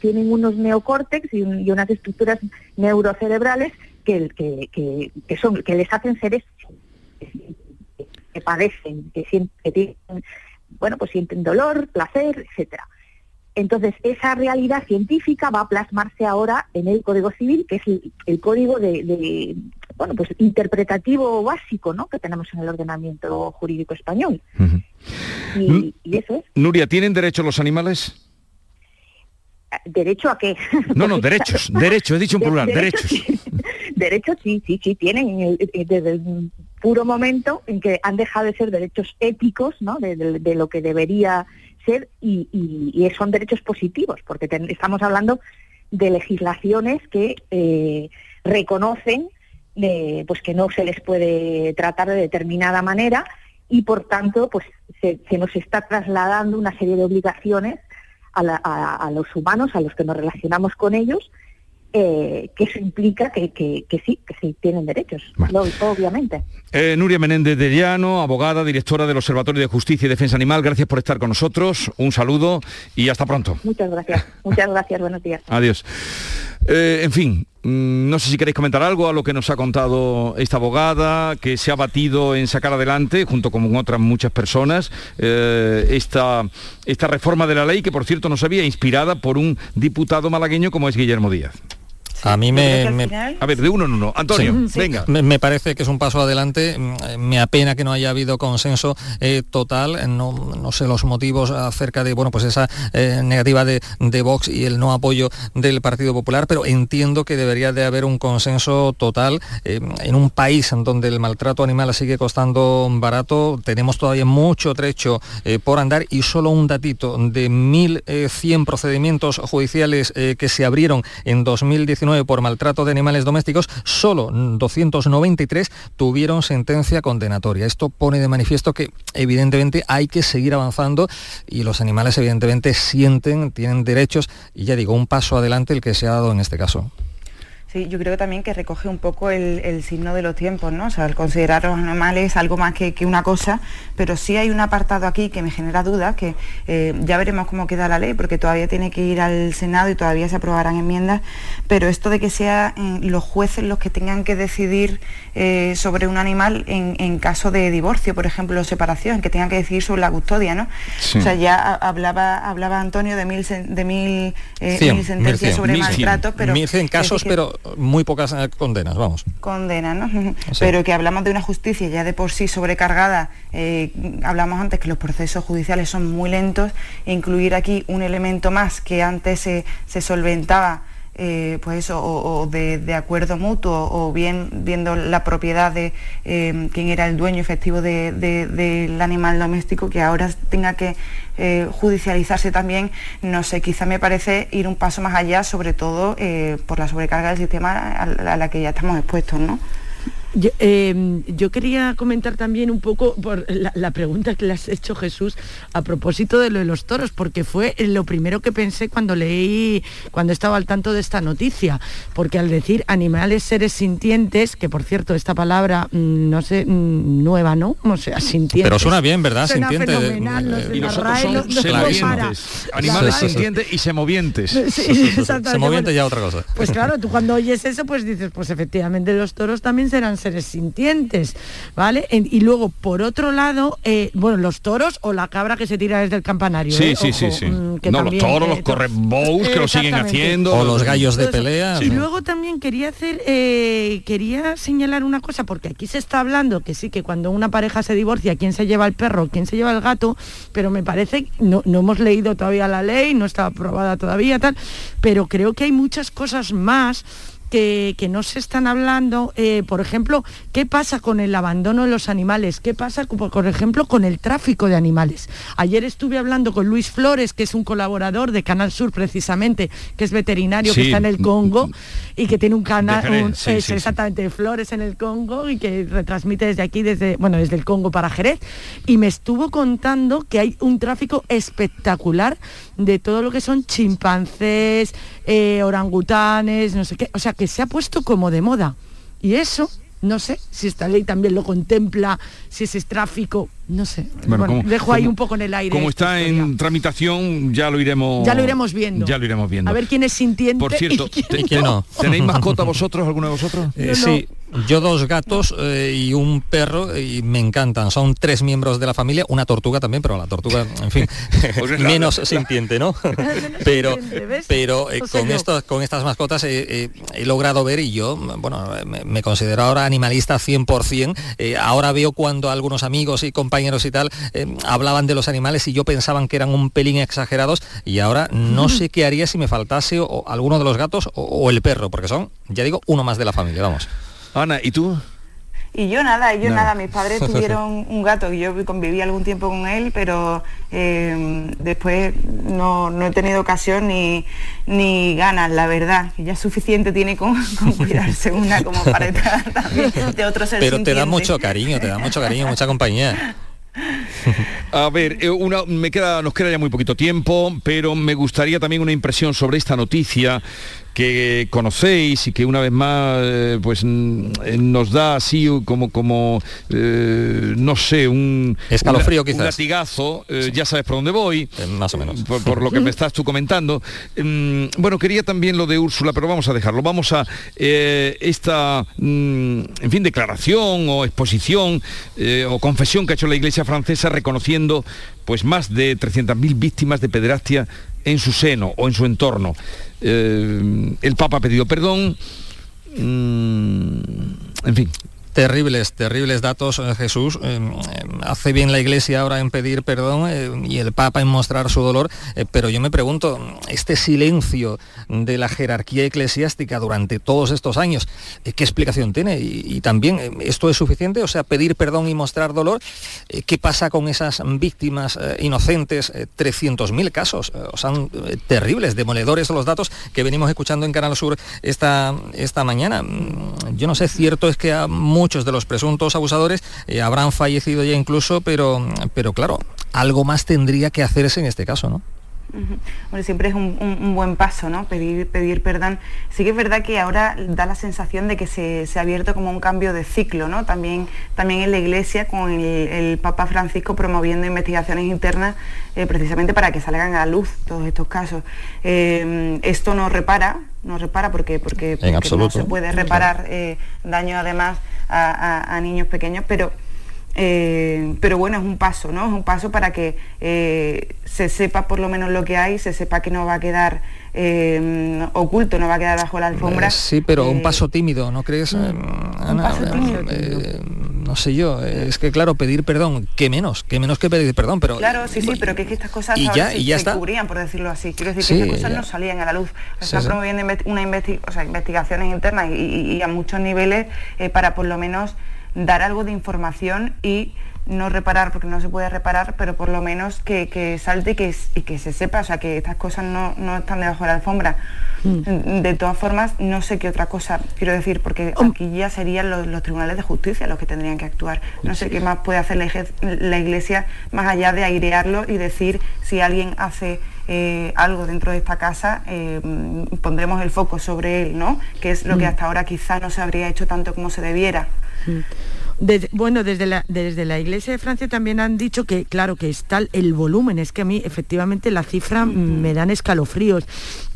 tienen unos neocórtex y, un- y unas estructuras neurocerebrales que, que, que- que son, que les hacen seres que padecen, que, sien- que tienen, bueno, pues sienten dolor, placer, etcétera. Entonces, esa realidad científica va a plasmarse ahora en el Código Civil, que es el, el código de, de, bueno, pues interpretativo básico, ¿no? que tenemos en el ordenamiento jurídico español. Y, y eso es. Nuria, ¿tienen derecho los animales? ¿Derecho a qué? No, no, derechos, derechos, he dicho en plural, derechos, derechos. derechos sí, sí, sí, tienen en el- eh, desde el puro momento en que han dejado de ser derechos éticos, ¿no? De, de- de lo que debería ser y, y- y son derechos positivos, porque ten- estamos hablando de legislaciones que eh, reconocen pues que no se les puede tratar de determinada manera y por tanto pues se, se nos está trasladando una serie de obligaciones a, la- a- a los humanos, a los que nos relacionamos con ellos, eh, que eso implica que, que- que sí, que sí tienen derechos, lo- obviamente. Eh, Nuria Menéndez de Llano, abogada, directora del Observatorio de Justicia y Defensa Animal, gracias por estar con nosotros, un saludo y hasta pronto. Muchas gracias, muchas gracias, buenos días. Adiós. Eh, en fin, no sé si queréis comentar algo a lo que nos ha contado esta abogada, que se ha batido en sacar adelante, junto con otras muchas personas, eh, esta, esta reforma de la ley, que por cierto no sabía, inspirada por un diputado malagueño como es Guillermo Díaz. A mí me, me- A ver, de uno en uno. Antonio, Sí. venga. Me, me parece que es un paso adelante. Mm, Me apena que no haya habido consenso eh, total. No, no sé los motivos acerca de bueno pues esa eh, negativa de, de Vox y el no apoyo del Partido Popular, pero entiendo que debería de haber un consenso total eh, en un país en donde el maltrato animal sigue costando barato. Tenemos todavía mucho trecho eh, por andar y solo un datito de 1.100 procedimientos judiciales eh, que se abrieron en 2019 por maltrato de animales domésticos, solo 293 tuvieron sentencia condenatoria. Esto pone de manifiesto que evidentemente hay que seguir avanzando y los animales evidentemente sienten, tienen derechos y ya digo, un paso adelante el que se ha dado en este caso. Sí, yo creo también que recoge un poco el, el signo de los tiempos, ¿no? O sea, el considerar a los animales algo más que, que una cosa, pero sí hay un apartado aquí que me genera dudas, que eh, ya veremos cómo queda la ley, porque todavía tiene que ir al Senado y todavía se aprobarán enmiendas, pero esto de que sean los jueces los que tengan que decidir eh, sobre un animal en, en caso de divorcio, por ejemplo, o separación, que tengan que decidir sobre la custodia, ¿no? Sí. O sea, ya hablaba, hablaba Antonio de mil, de mil, eh, Cien, mil sentencias 1100, sobre 1100, maltrato, pero... 1100 casos, pero muy pocas eh, condenas, vamos. condena, ¿no? Pero que hablamos de una justicia ya de por sí sobrecargada, eh, hablamos antes que los procesos judiciales son muy lentos, e incluir aquí un elemento más que antes se, se solventaba. Eh, pues eso, o, de, de acuerdo mutuo, o bien viendo la propiedad de eh, quién era el dueño efectivo de- de- del animal doméstico, que ahora tenga que eh, judicializarse también, no sé, quizá me parece ir un paso más allá, sobre todo eh, por la sobrecarga del sistema a, a la que ya estamos expuestos, ¿no? Yo, eh, yo quería comentar también un poco por la, la pregunta que le has hecho Jesús a propósito de lo de los toros, porque fue lo primero que pensé cuando leí, cuando estaba al tanto de esta noticia, porque al decir animales seres sintientes, que por cierto esta palabra mm, no sé, mm, nueva, ¿no? O sea, sintientes. Pero suena bien, ¿verdad? Suena Sintiente. fenomenal, no sé, Y la los RAE otros no- son no se semovientes. compara. Animales sintientes y semovientes. Sí, exactamente. Se moviente Bueno, ya otra cosa. Pues claro, tú cuando oyes eso, pues dices, pues efectivamente los toros también serán seres sintientes, ¿vale? En- y luego, por otro lado, eh, bueno, los toros o la cabra que se tira desde el campanario. Sí, ¿eh? sí, sí, Ojo, sí. mm, que No, los también, toros, eh, los correbous que lo siguen haciendo. O los gallos de pelea. Y sí. luego también quería hacer, eh, quería señalar una cosa, porque aquí se está hablando que sí, que cuando una pareja se divorcia, quién se lleva el perro, quién se lleva el gato, pero me parece, no, no hemos leído todavía la ley, no está aprobada todavía, tal, pero creo que hay muchas cosas más que, que no se están hablando, eh, por ejemplo, ¿qué pasa con el abandono de los animales? ¿Qué pasa, por ejemplo, con el tráfico de animales? Ayer estuve hablando con Luis Flores, que es un colaborador de Canal Sur precisamente, que es veterinario, que está en el Congo y que tiene un canal, sí, es sí, sí. exactamente de Flores en el Congo y que retransmite desde aquí, desde, bueno, desde el Congo para Jerez. Y me estuvo contando que hay un tráfico espectacular de todo lo que son chimpancés, eh, orangutanes, no sé qué. O sea, que se ha puesto como de moda. Y eso no sé si esta ley también lo contempla, si ese es tráfico, no sé. Bueno, dejo ahí un poco en el aire. Como está en tramitación, ya lo iremos. Ya lo iremos viendo. Ya lo iremos viendo. A ver quién es sintiente. Por cierto, no? ¿tenéis mascota vosotros, alguno de vosotros? Eh, sí, yo dos gatos eh, y un perro y me encantan. Son tres miembros de la familia, una tortuga también, pero la tortuga, en fin, pues menos sintiente, ¿no? pero pero eh, con, estos, con estas mascotas he logrado ver y yo, bueno, me, considero ahora animalista 100%. ahora veo cuando algunos amigos y compañeros y tal hablaban de los animales y yo pensaban que eran un pelín exagerados y ahora no sé qué haría si me faltase o, alguno de los gatos o el perro, porque son, ya digo, uno más de la familia, vamos. Ana, ¿y tú? Y yo nada, yo nada. Mis padres tuvieron un gato y yo conviví algún tiempo con él, pero eh, después no, he tenido ocasión ni, ni ganas, la verdad. Ya suficiente tiene con, cuidarse una como para estar también de otro ser Pero te da mucho cariño, te da mucho cariño, mucha compañía. A ver, eh, una, me queda, nos queda ya muy poquito tiempo, pero me gustaría también una impresión sobre esta noticia que conocéis y que una vez más eh, pues nos da así como como eh, no sé un escalofrío un, latigazo eh, ya sabes por dónde voy más o menos. por, lo que me estás tú comentando. Mm, bueno quería también lo de Úrsula pero vamos a dejarlo. Vamos a esta mm, en fin declaración o exposición o confesión que ha hecho la Iglesia francesa reconociendo pues más de 300.000 víctimas de pederastia en su seno o en su entorno. Eh, el Papa ha pedido perdón. Mm, en fin, Terribles, terribles datos, eh, Jesús. Eh, hace bien la Iglesia ahora en pedir perdón eh, y el Papa en mostrar su dolor, pero yo me pregunto, este silencio de la jerarquía eclesiástica durante todos estos años, ¿qué explicación tiene? Y, también, ¿esto es suficiente? O sea, pedir perdón y mostrar dolor, ¿qué pasa con esas víctimas inocentes? 300.000 casos, son terribles, demoledores los datos que venimos escuchando en Canal Sur esta, esta mañana. Mm, yo no sé, cierto es que a muchos de los presuntos abusadores eh, habrán fallecido ya incluso, pero, pero claro, algo más tendría que hacerse en este caso, ¿no? Siempre es un, buen paso, ¿no? Pedir, pedir perdón. Sí que es verdad que ahora da la sensación de que se, ha abierto como un cambio de ciclo, ¿no? También, también en la Iglesia, con el, Papa Francisco promoviendo investigaciones internas eh, precisamente para que salgan a la luz todos estos casos. Eh, esto no repara, no repara porque, porque, no se puede reparar daño además a, niños pequeños, pero, eh, pero bueno, es un paso, ¿no? Es un paso para que eh, se sepa por lo menos lo que hay, se sepa que no va a quedar eh, oculto, no va a quedar bajo la alfombra. sí, pero un paso tímido, ¿no crees? no sé yo, es que claro, pedir perdón, ¿qué menos? ¿Qué menos que pedir perdón? Pero, claro, sí, sí, pero que, es que estas cosas y ya, y ya se cubrían, por decirlo así. Quiero decir que estas cosas no salían a la luz. Están promoviendo una investigaciones internas y, a muchos niveles para por lo menos dar algo de información y no reparar porque no se puede reparar, pero por lo menos que, salte y que, y que, se sepa, o sea, que estas cosas no, están debajo de la alfombra. Mm. De todas formas, no sé qué otra cosa quiero decir, porque aquí ya serían los, tribunales de justicia los que tendrían que actuar. No sé qué más puede hacer la, Iglesia más allá de airearlo y decir si alguien hace eh, algo dentro de esta casa, eh, pondremos el foco sobre él, ¿no? Que es lo que mm. hasta ahora quizá no se habría hecho tanto como se debiera. Mm bueno, desde la, desde la Iglesia de Francia también han dicho que, claro, que está el volumen, es que a mí efectivamente la cifra me dan escalofríos.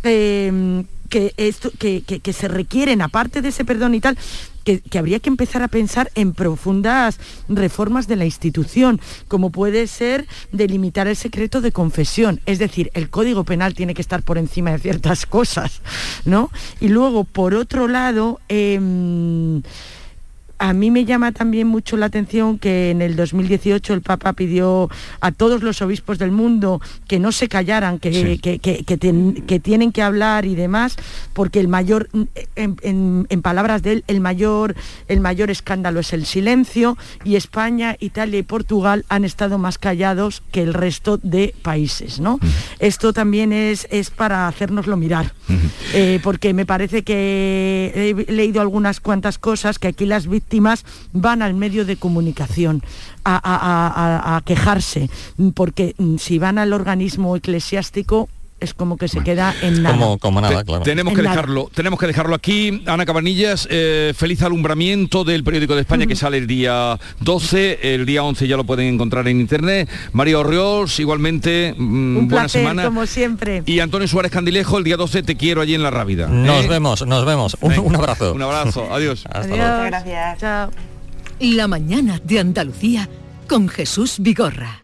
Em, que, esto, que, que, se requieren, aparte de ese perdón y tal, que, habría que empezar a pensar en profundas reformas de la institución, como puede ser delimitar el secreto de confesión. Es decir, el Código Penal tiene que estar por encima de ciertas cosas, ¿no? Y luego, por otro lado, em, a mí me llama también mucho la atención que en el 2018 el Papa pidió a todos los obispos del mundo que no se callaran, que, que, tienen que hablar y demás, porque el mayor, en, palabras de él, el mayor, el mayor escándalo es el silencio y España, Italia y Portugal han estado más callados que el resto de países. ¿no? Esto también es, es para hacérnoslo mirar, eh, porque me parece que he leído algunas cuantas cosas que aquí las víctimas van al medio de comunicación a, quejarse, porque si van al organismo eclesiástico es como que se queda en nada. Como, como nada, Te- claro. Tenemos En que nada. dejarlo, tenemos que dejarlo aquí. Ana Cabanillas, eh, feliz alumbramiento del periódico de España que sale el día 12, el día 11 ya lo pueden encontrar en internet. María Orriols, igualmente, mm, Un buena placer, semana. como siempre. Y Antonio Suárez Candilejo, el día 12 te quiero allí en la Rábida. Nos ¿eh? vemos, nos vemos. Un abrazo. Un abrazo, adiós. Hasta luego. Gracias. Chao. La mañana de Andalucía con Jesús Vigorra.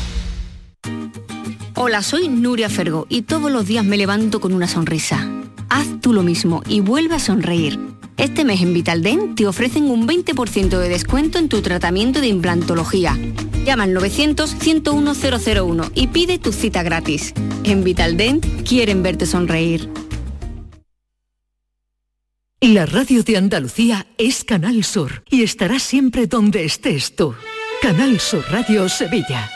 Hola, soy Nuria Fergo y todos los días me levanto con una sonrisa. Haz tú lo mismo y vuelve a sonreír. Este mes en Vitaldent te ofrecen un 20% de descuento en tu tratamiento de implantología. Llama al 900-101-001 y pide tu cita gratis. En Vitaldent quieren verte sonreír. La radio de Andalucía es Canal Sur y estará siempre donde estés tú. Canal Sur Radio Sevilla.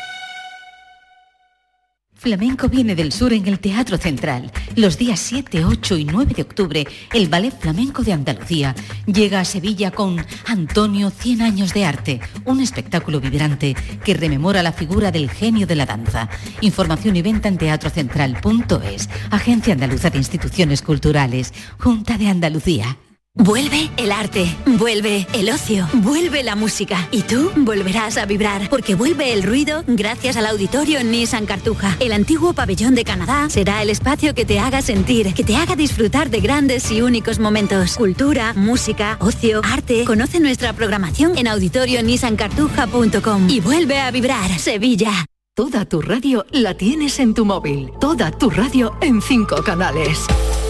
Flamenco viene del sur en el Teatro Central. Los días 7, 8 y 9 de octubre, el Ballet Flamenco de Andalucía llega a Sevilla con Antonio 100 años de arte, un espectáculo vibrante que rememora la figura del genio de la danza. Información y venta en teatrocentral.es, Agencia Andaluza de Instituciones Culturales, Junta de Andalucía. Vuelve el arte, vuelve el ocio, vuelve la música y tú volverás a vibrar porque vuelve el ruido gracias al auditorio Nissan Cartuja. El antiguo pabellón de Canadá será el espacio que te haga sentir, que te haga disfrutar de grandes y únicos momentos. Cultura, música, ocio, arte. Conoce nuestra programación en auditorionissancartuja.com y vuelve a vibrar Sevilla. Toda tu radio la tienes en tu móvil. Toda tu radio en cinco canales.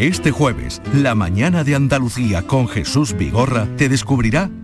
Este jueves, la mañana de Andalucía con Jesús Vigorra te descubrirá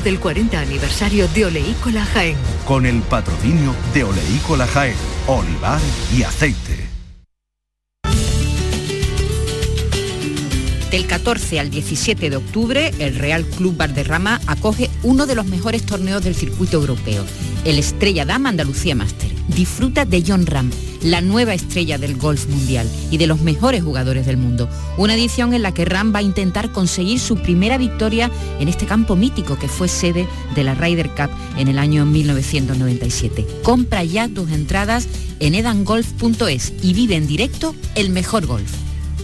del 40 aniversario de Oleícola Jaén. Con el patrocinio de Oleícola Jaén, olivar y aceite. Del 14 al 17 de octubre, el Real Club Valderrama acoge uno de los mejores torneos del circuito europeo, el Estrella Dama Andalucía Master. Disfruta de John Ram, la nueva estrella del golf mundial y de los mejores jugadores del mundo. Una edición en la que Ram va a intentar conseguir su primera victoria en este campo mítico que fue sede de la Ryder Cup en el año 1997. Compra ya tus entradas en edangolf.es y vive en directo el mejor golf.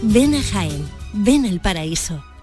Ven a Jaén, ven al paraíso.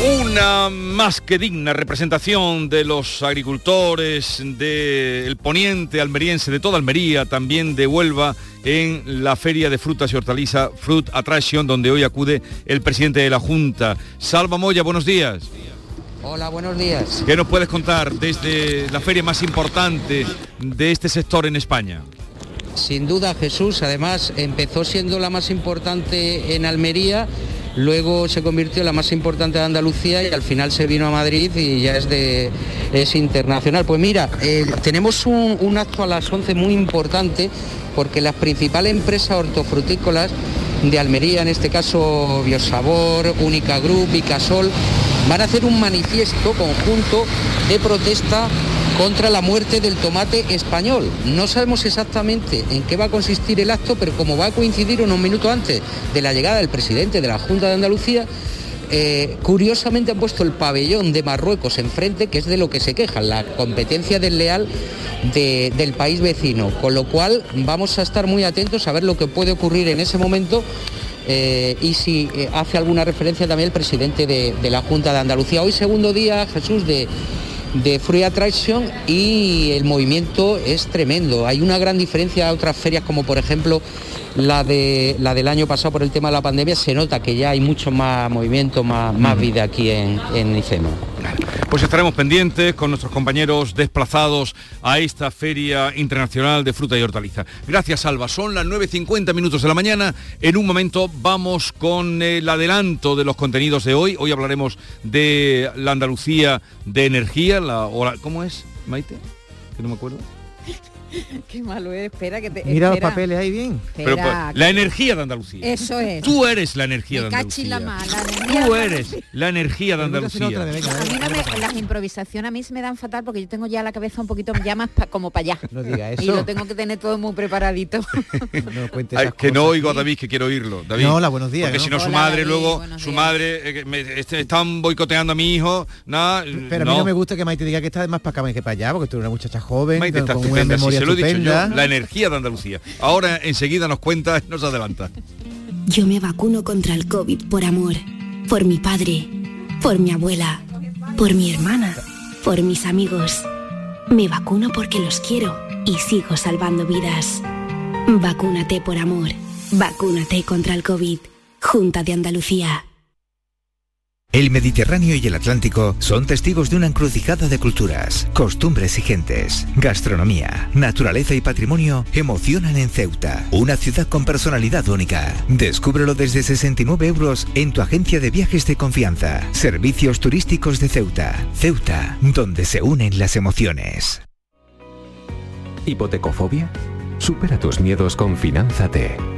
Una más que digna representación de los agricultores del poniente almeriense, de toda Almería, también de Huelva, en la Feria de Frutas y Hortalizas Fruit Attraction, donde hoy acude el presidente de la Junta. Salva Moya, buenos días. Hola, buenos días. ¿Qué nos puedes contar desde la feria más importante de este sector en España? Sin duda, Jesús, además empezó siendo la más importante en Almería luego se convirtió en la más importante de Andalucía y al final se vino a Madrid y ya es de es internacional. Pues mira, eh, tenemos un, acto a las 11 muy importante porque las principales empresas hortofrutícolas de Almería, en este caso Biosabor, Única Group y Casol, van a hacer un manifiesto conjunto de protesta contra la muerte del tomate español. No sabemos exactamente en qué va a consistir el acto, pero como va a coincidir unos minutos antes de la llegada del presidente de la Junta de Andalucía, eh, curiosamente han puesto el pabellón de Marruecos enfrente, que es de lo que se quejan, la competencia desleal del país vecino. Con lo cual vamos a estar muy atentos a ver lo que puede ocurrir en ese momento eh, y si eh, hace alguna referencia también el presidente de, de, la Junta de Andalucía. Hoy segundo día, Jesús, de, de Free Attraction y el movimiento es tremendo. Hay una gran diferencia a otras ferias como por ejemplo la, de, la del año pasado por el tema de la pandemia, se nota que ya hay mucho más movimiento, más, más vida aquí en, en ICEMO. Pues estaremos pendientes con nuestros compañeros desplazados a esta Feria Internacional de Fruta y Hortaliza. Gracias, Alba. Son las 9.50 minutos de la mañana. En un momento vamos con el adelanto de los contenidos de hoy. Hoy hablaremos de la Andalucía de energía. La, ¿Cómo es, Maite? Que no me acuerdo. Qué malo es, espera que te. Mira los papeles ahí bien. Pero, pues, la energía de Andalucía. Eso es. Tú eres la energía de Andalucía. Tú eres la energía de Andalucía. a mí no me, las improvisaciones a mí se me dan fatal porque yo tengo ya la cabeza un poquito ya más como para allá. No diga eso. Y lo tengo que tener todo muy preparadito. no que no oigo a David, que quiero oírlo. David. No, hola, buenos días. Porque si no su madre luego, su madre, eh, me, este, están boicoteando a mi hijo, nada. Pero a mí no me gusta que Maite diga que está más para acá que para allá, porque tú eres una muchacha joven, Maite está con una memoria se lo he dicho yo, la energía de Andalucía. Ahora enseguida nos cuenta, nos adelanta. Yo me vacuno contra el COVID por amor, por mi padre, por mi abuela, por mi hermana, por mis amigos. Me vacuno porque los quiero y sigo salvando vidas. Vacúnate por amor. Vacúnate contra el COVID. Junta de Andalucía. El Mediterráneo y el Atlántico son testigos de una encrucijada de culturas, costumbres y gentes. Gastronomía, naturaleza y patrimonio emocionan en Ceuta, una ciudad con personalidad única. Descúbrelo desde 69 euros en tu agencia de viajes de confianza. Servicios turísticos de Ceuta. Ceuta, donde se unen las emociones. ¿Hipotecofobia? Supera tus miedos con Finanzate.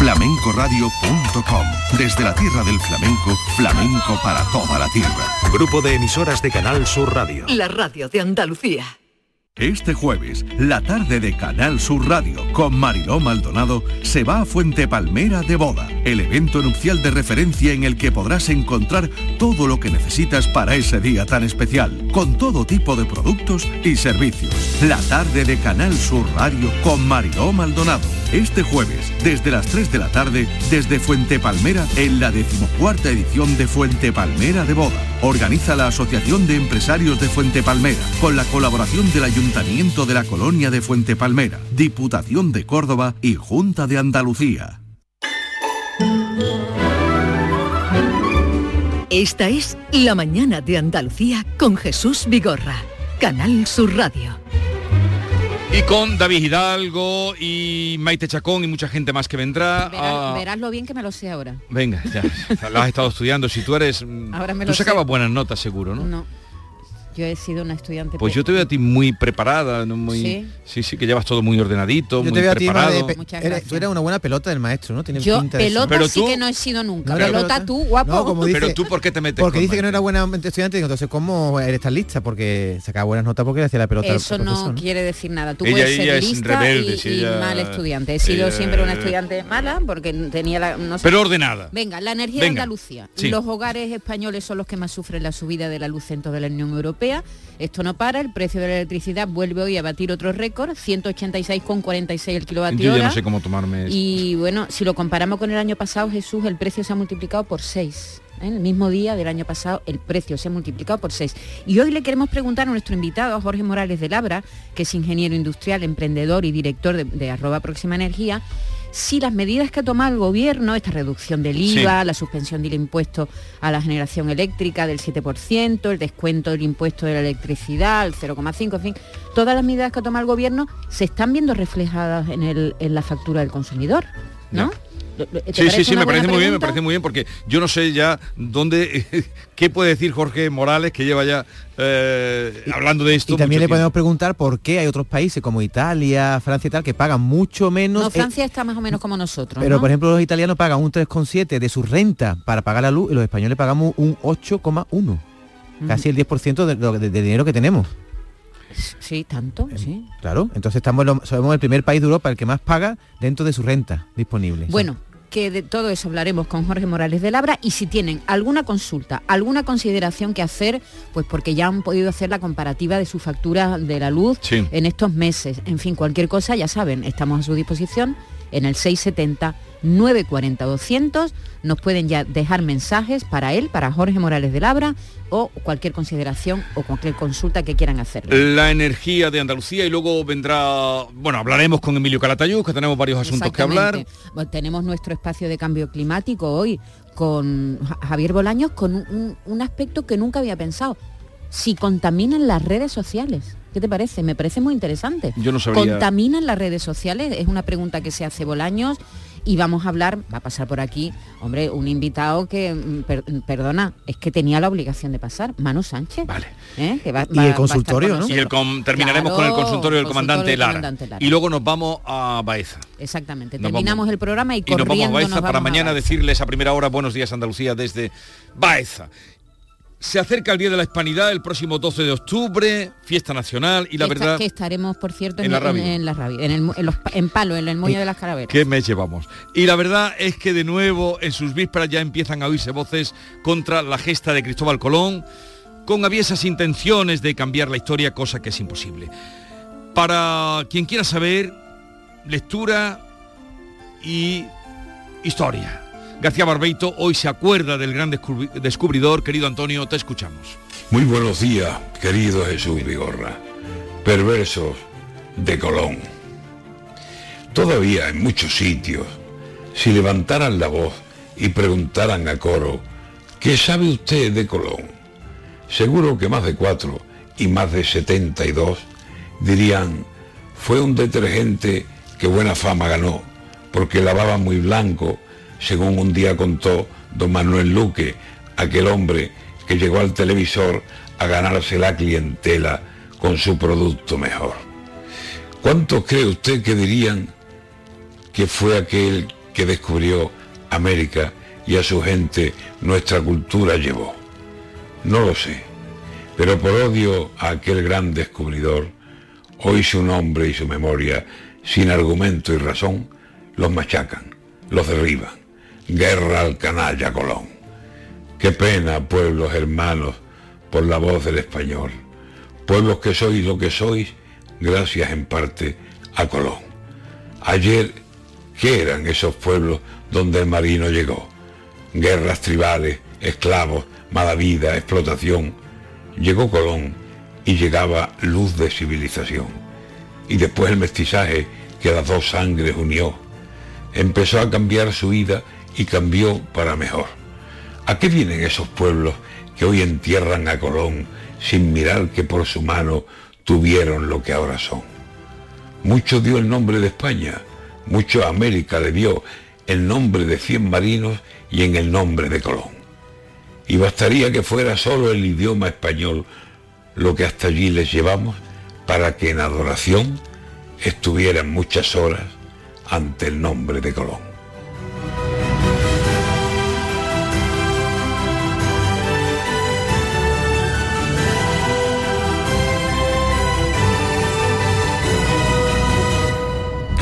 flamencoradio.com. Desde la tierra del flamenco, flamenco para toda la tierra. Grupo de emisoras de Canal Sur Radio. La radio de Andalucía. Este jueves, la tarde de Canal Sur Radio con Mariló Maldonado se va a Fuente Palmera de Boda, el evento nupcial de referencia en el que podrás encontrar todo lo que necesitas para ese día tan especial, con todo tipo de productos y servicios. La tarde de Canal Sur Radio con Mariló Maldonado. Este jueves, desde las 3 de la tarde, desde Fuente Palmera, en la decimocuarta edición de Fuente Palmera de Boda. Organiza la Asociación de Empresarios de Fuente Palmera, con la colaboración del Ayuntamiento de la Colonia de Fuente Palmera, Diputación de Córdoba y Junta de Andalucía. Esta es La Mañana de Andalucía con Jesús Vigorra, Canal Sur Radio. Y con David Hidalgo y Maite Chacón y mucha gente más que vendrá. Verás, a- verás lo bien que me lo sé ahora. Venga, ya, la has estado estudiando. Si tú eres... mm, Ahora me tú lo sé. sacabas buenas notas seguro, ¿no? No. Yo he sido una estudiante. Pues yo te veo a ti muy preparada, ¿no? muy, Sí. sí, sí, que llevas todo muy ordenadito, Yo muy te veo a ti preparado. de... pe- eres- tú eres una buena pelota del maestro, ¿no? Tienes Yo pinta de eso. pelota Pero sí tú- que no he sido nunca. ¿No pelota, pelota? tú, guapo. No, como dice, Pero tú, ¿por qué te metes Porque con dice que no era buena estudiante, digo, entonces, ¿cómo eres tan lista? Porque sacaba buenas notas porque le hacía la pelota al Eso profesor, no quiere decir nada. Tú Ella- puedes ella ser lista rebelde, y, si y ella- mal estudiante. He sido ella- siempre una estudiante mala porque tenía la... No sé. Pero ordenada. Venga, la energía de Andalucía. Los hogares españoles son los que más sufren la subida de la luz en toda la Unión Europea. Esto no para, el precio de la electricidad vuelve hoy a batir otro récord, 186,46 el kilovatio Yo ya no sé cómo tomarme esto. Y bueno, si lo comparamos con el año pasado, Jesús, el precio se ha multiplicado por 6. En el mismo día del año pasado, el precio se ha multiplicado por 6. Y hoy le queremos preguntar a nuestro invitado, a Jorge Morales de Labra, que es ingeniero industrial, emprendedor y director de, de arroba Próxima Energía, si las medidas que ha tomado el gobierno, esta reducción del Sí. IVA, la suspensión del impuesto a la generación eléctrica del 7%, el descuento del impuesto de la electricidad, el 0,5, en fin, todas las medidas que ha tomado el gobierno se están viendo reflejadas en, el- en la factura del consumidor, ¿no? ¿Te Sí, sí, sí, me parece muy bien, me parece muy bien, porque yo no sé ya dónde, qué puede decir Jorge Morales, que lleva ya eh, hablando de esto. Y también le tiempo. podemos preguntar por qué hay otros países como Italia, Francia y tal, que pagan mucho menos. No, eh, Francia está más o menos como nosotros, pero ¿no? por ejemplo los italianos pagan un 3,7 de su renta para pagar la luz y los españoles pagamos un 8,1. Casi el 10% de, lo- de- de dinero que tenemos. Sí, tanto, sí. Claro, entonces estamos somos el primer país de Europa el que más paga dentro de su renta disponible. Bueno, que de todo eso hablaremos con Jorge Morales de Labra y si tienen alguna consulta, alguna consideración que hacer, pues porque ya han podido hacer la comparativa de su factura de la luz Sí. en estos meses. En fin, cualquier cosa, ya saben, estamos a su disposición en el 670 940 200. Nos pueden ya dejar mensajes para él, para Jorge Morales de Labra o cualquier consideración o cualquier consulta que quieran hacerle. La energía de Andalucía y luego vendrá, bueno, hablaremos con Emilio Calatayud, que tenemos varios asuntos que hablar. Bueno, tenemos nuestro espacio de cambio climático hoy con Ja- Javier Bolaños con un, un- un aspecto que nunca había pensado. Si contaminan las redes sociales. ¿Qué te parece? Me parece muy interesante. Yo no sabría- ¿Contaminan las redes sociales? Es una pregunta que se hace Bolaños y vamos a hablar, va a pasar por aquí, hombre, un invitado que, mm, per- perdona, es que tenía la obligación de pasar, Manu Sánchez. Vale. Que va- Y el va- estar consultorio, con ¿no? Y el com- terminaremos con el consultorio del comandante Lara. comandante Lara. Y luego nos vamos a Baeza. Exactamente. Nos Terminamos vamos. el programa y Y nos vamos a Baeza nos para a mañana Baeza. decirles a primera hora buenos días Andalucía desde Baeza. Se acerca el Día de la Hispanidad el próximo 12 de octubre, fiesta nacional y la esta- verdad... que estaremos, por cierto, En en, la en- radio. en la radio, en, el, los en Palo, en el Moño de las Calaveras. ¿Qué mes llevamos? Y la verdad es que de nuevo en sus vísperas ya empiezan a oírse voces contra la gesta de Cristóbal Colón, con aviesas intenciones de cambiar la historia, cosa que es imposible. Para quien quiera saber, lectura y historia. García Barbeito hoy se acuerda del gran descubri- descubridor, querido Antonio, te escuchamos. Muy buenos días, querido Jesús Vigorra. Perversos de Colón. Todavía en muchos sitios, si levantaran la voz y preguntaran a coro, ¿qué sabe usted de Colón? Seguro que más de cuatro y más de 72 dirían, fue un detergente que buena fama ganó, porque lavaba muy blanco, según un día contó don Manuel Luque, aquel hombre que llegó al televisor a ganarse la clientela con su producto mejor. ¿Cuántos cree usted que dirían que fue aquel que descubrió América y a su gente nuestra cultura llevó? No lo sé, pero por odio a aquel gran descubridor, hoy su nombre y su memoria, sin argumento y razón, los machacan, los derriban. Guerra al canalla Colón. Qué pena, pueblos hermanos, por la voz del español. Pueblos que sois lo que sois, gracias en parte a Colón. Ayer, ¿qué eran esos pueblos donde el marino llegó? Guerras tribales, esclavos, mala vida, explotación. Llegó Colón y llegaba luz de civilización. Y después el mestizaje que las dos sangres unió. Empezó a cambiar su vida y cambió para mejor. ¿A qué vienen esos pueblos que hoy entierran a Colón sin mirar que por su mano tuvieron lo que ahora son? Mucho dio el nombre de España, mucho América le dio el nombre de cien marinos y en el nombre de Colón. Y bastaría que fuera solo el idioma español lo que hasta allí les llevamos para que en adoración estuvieran muchas horas ante el nombre de Colón.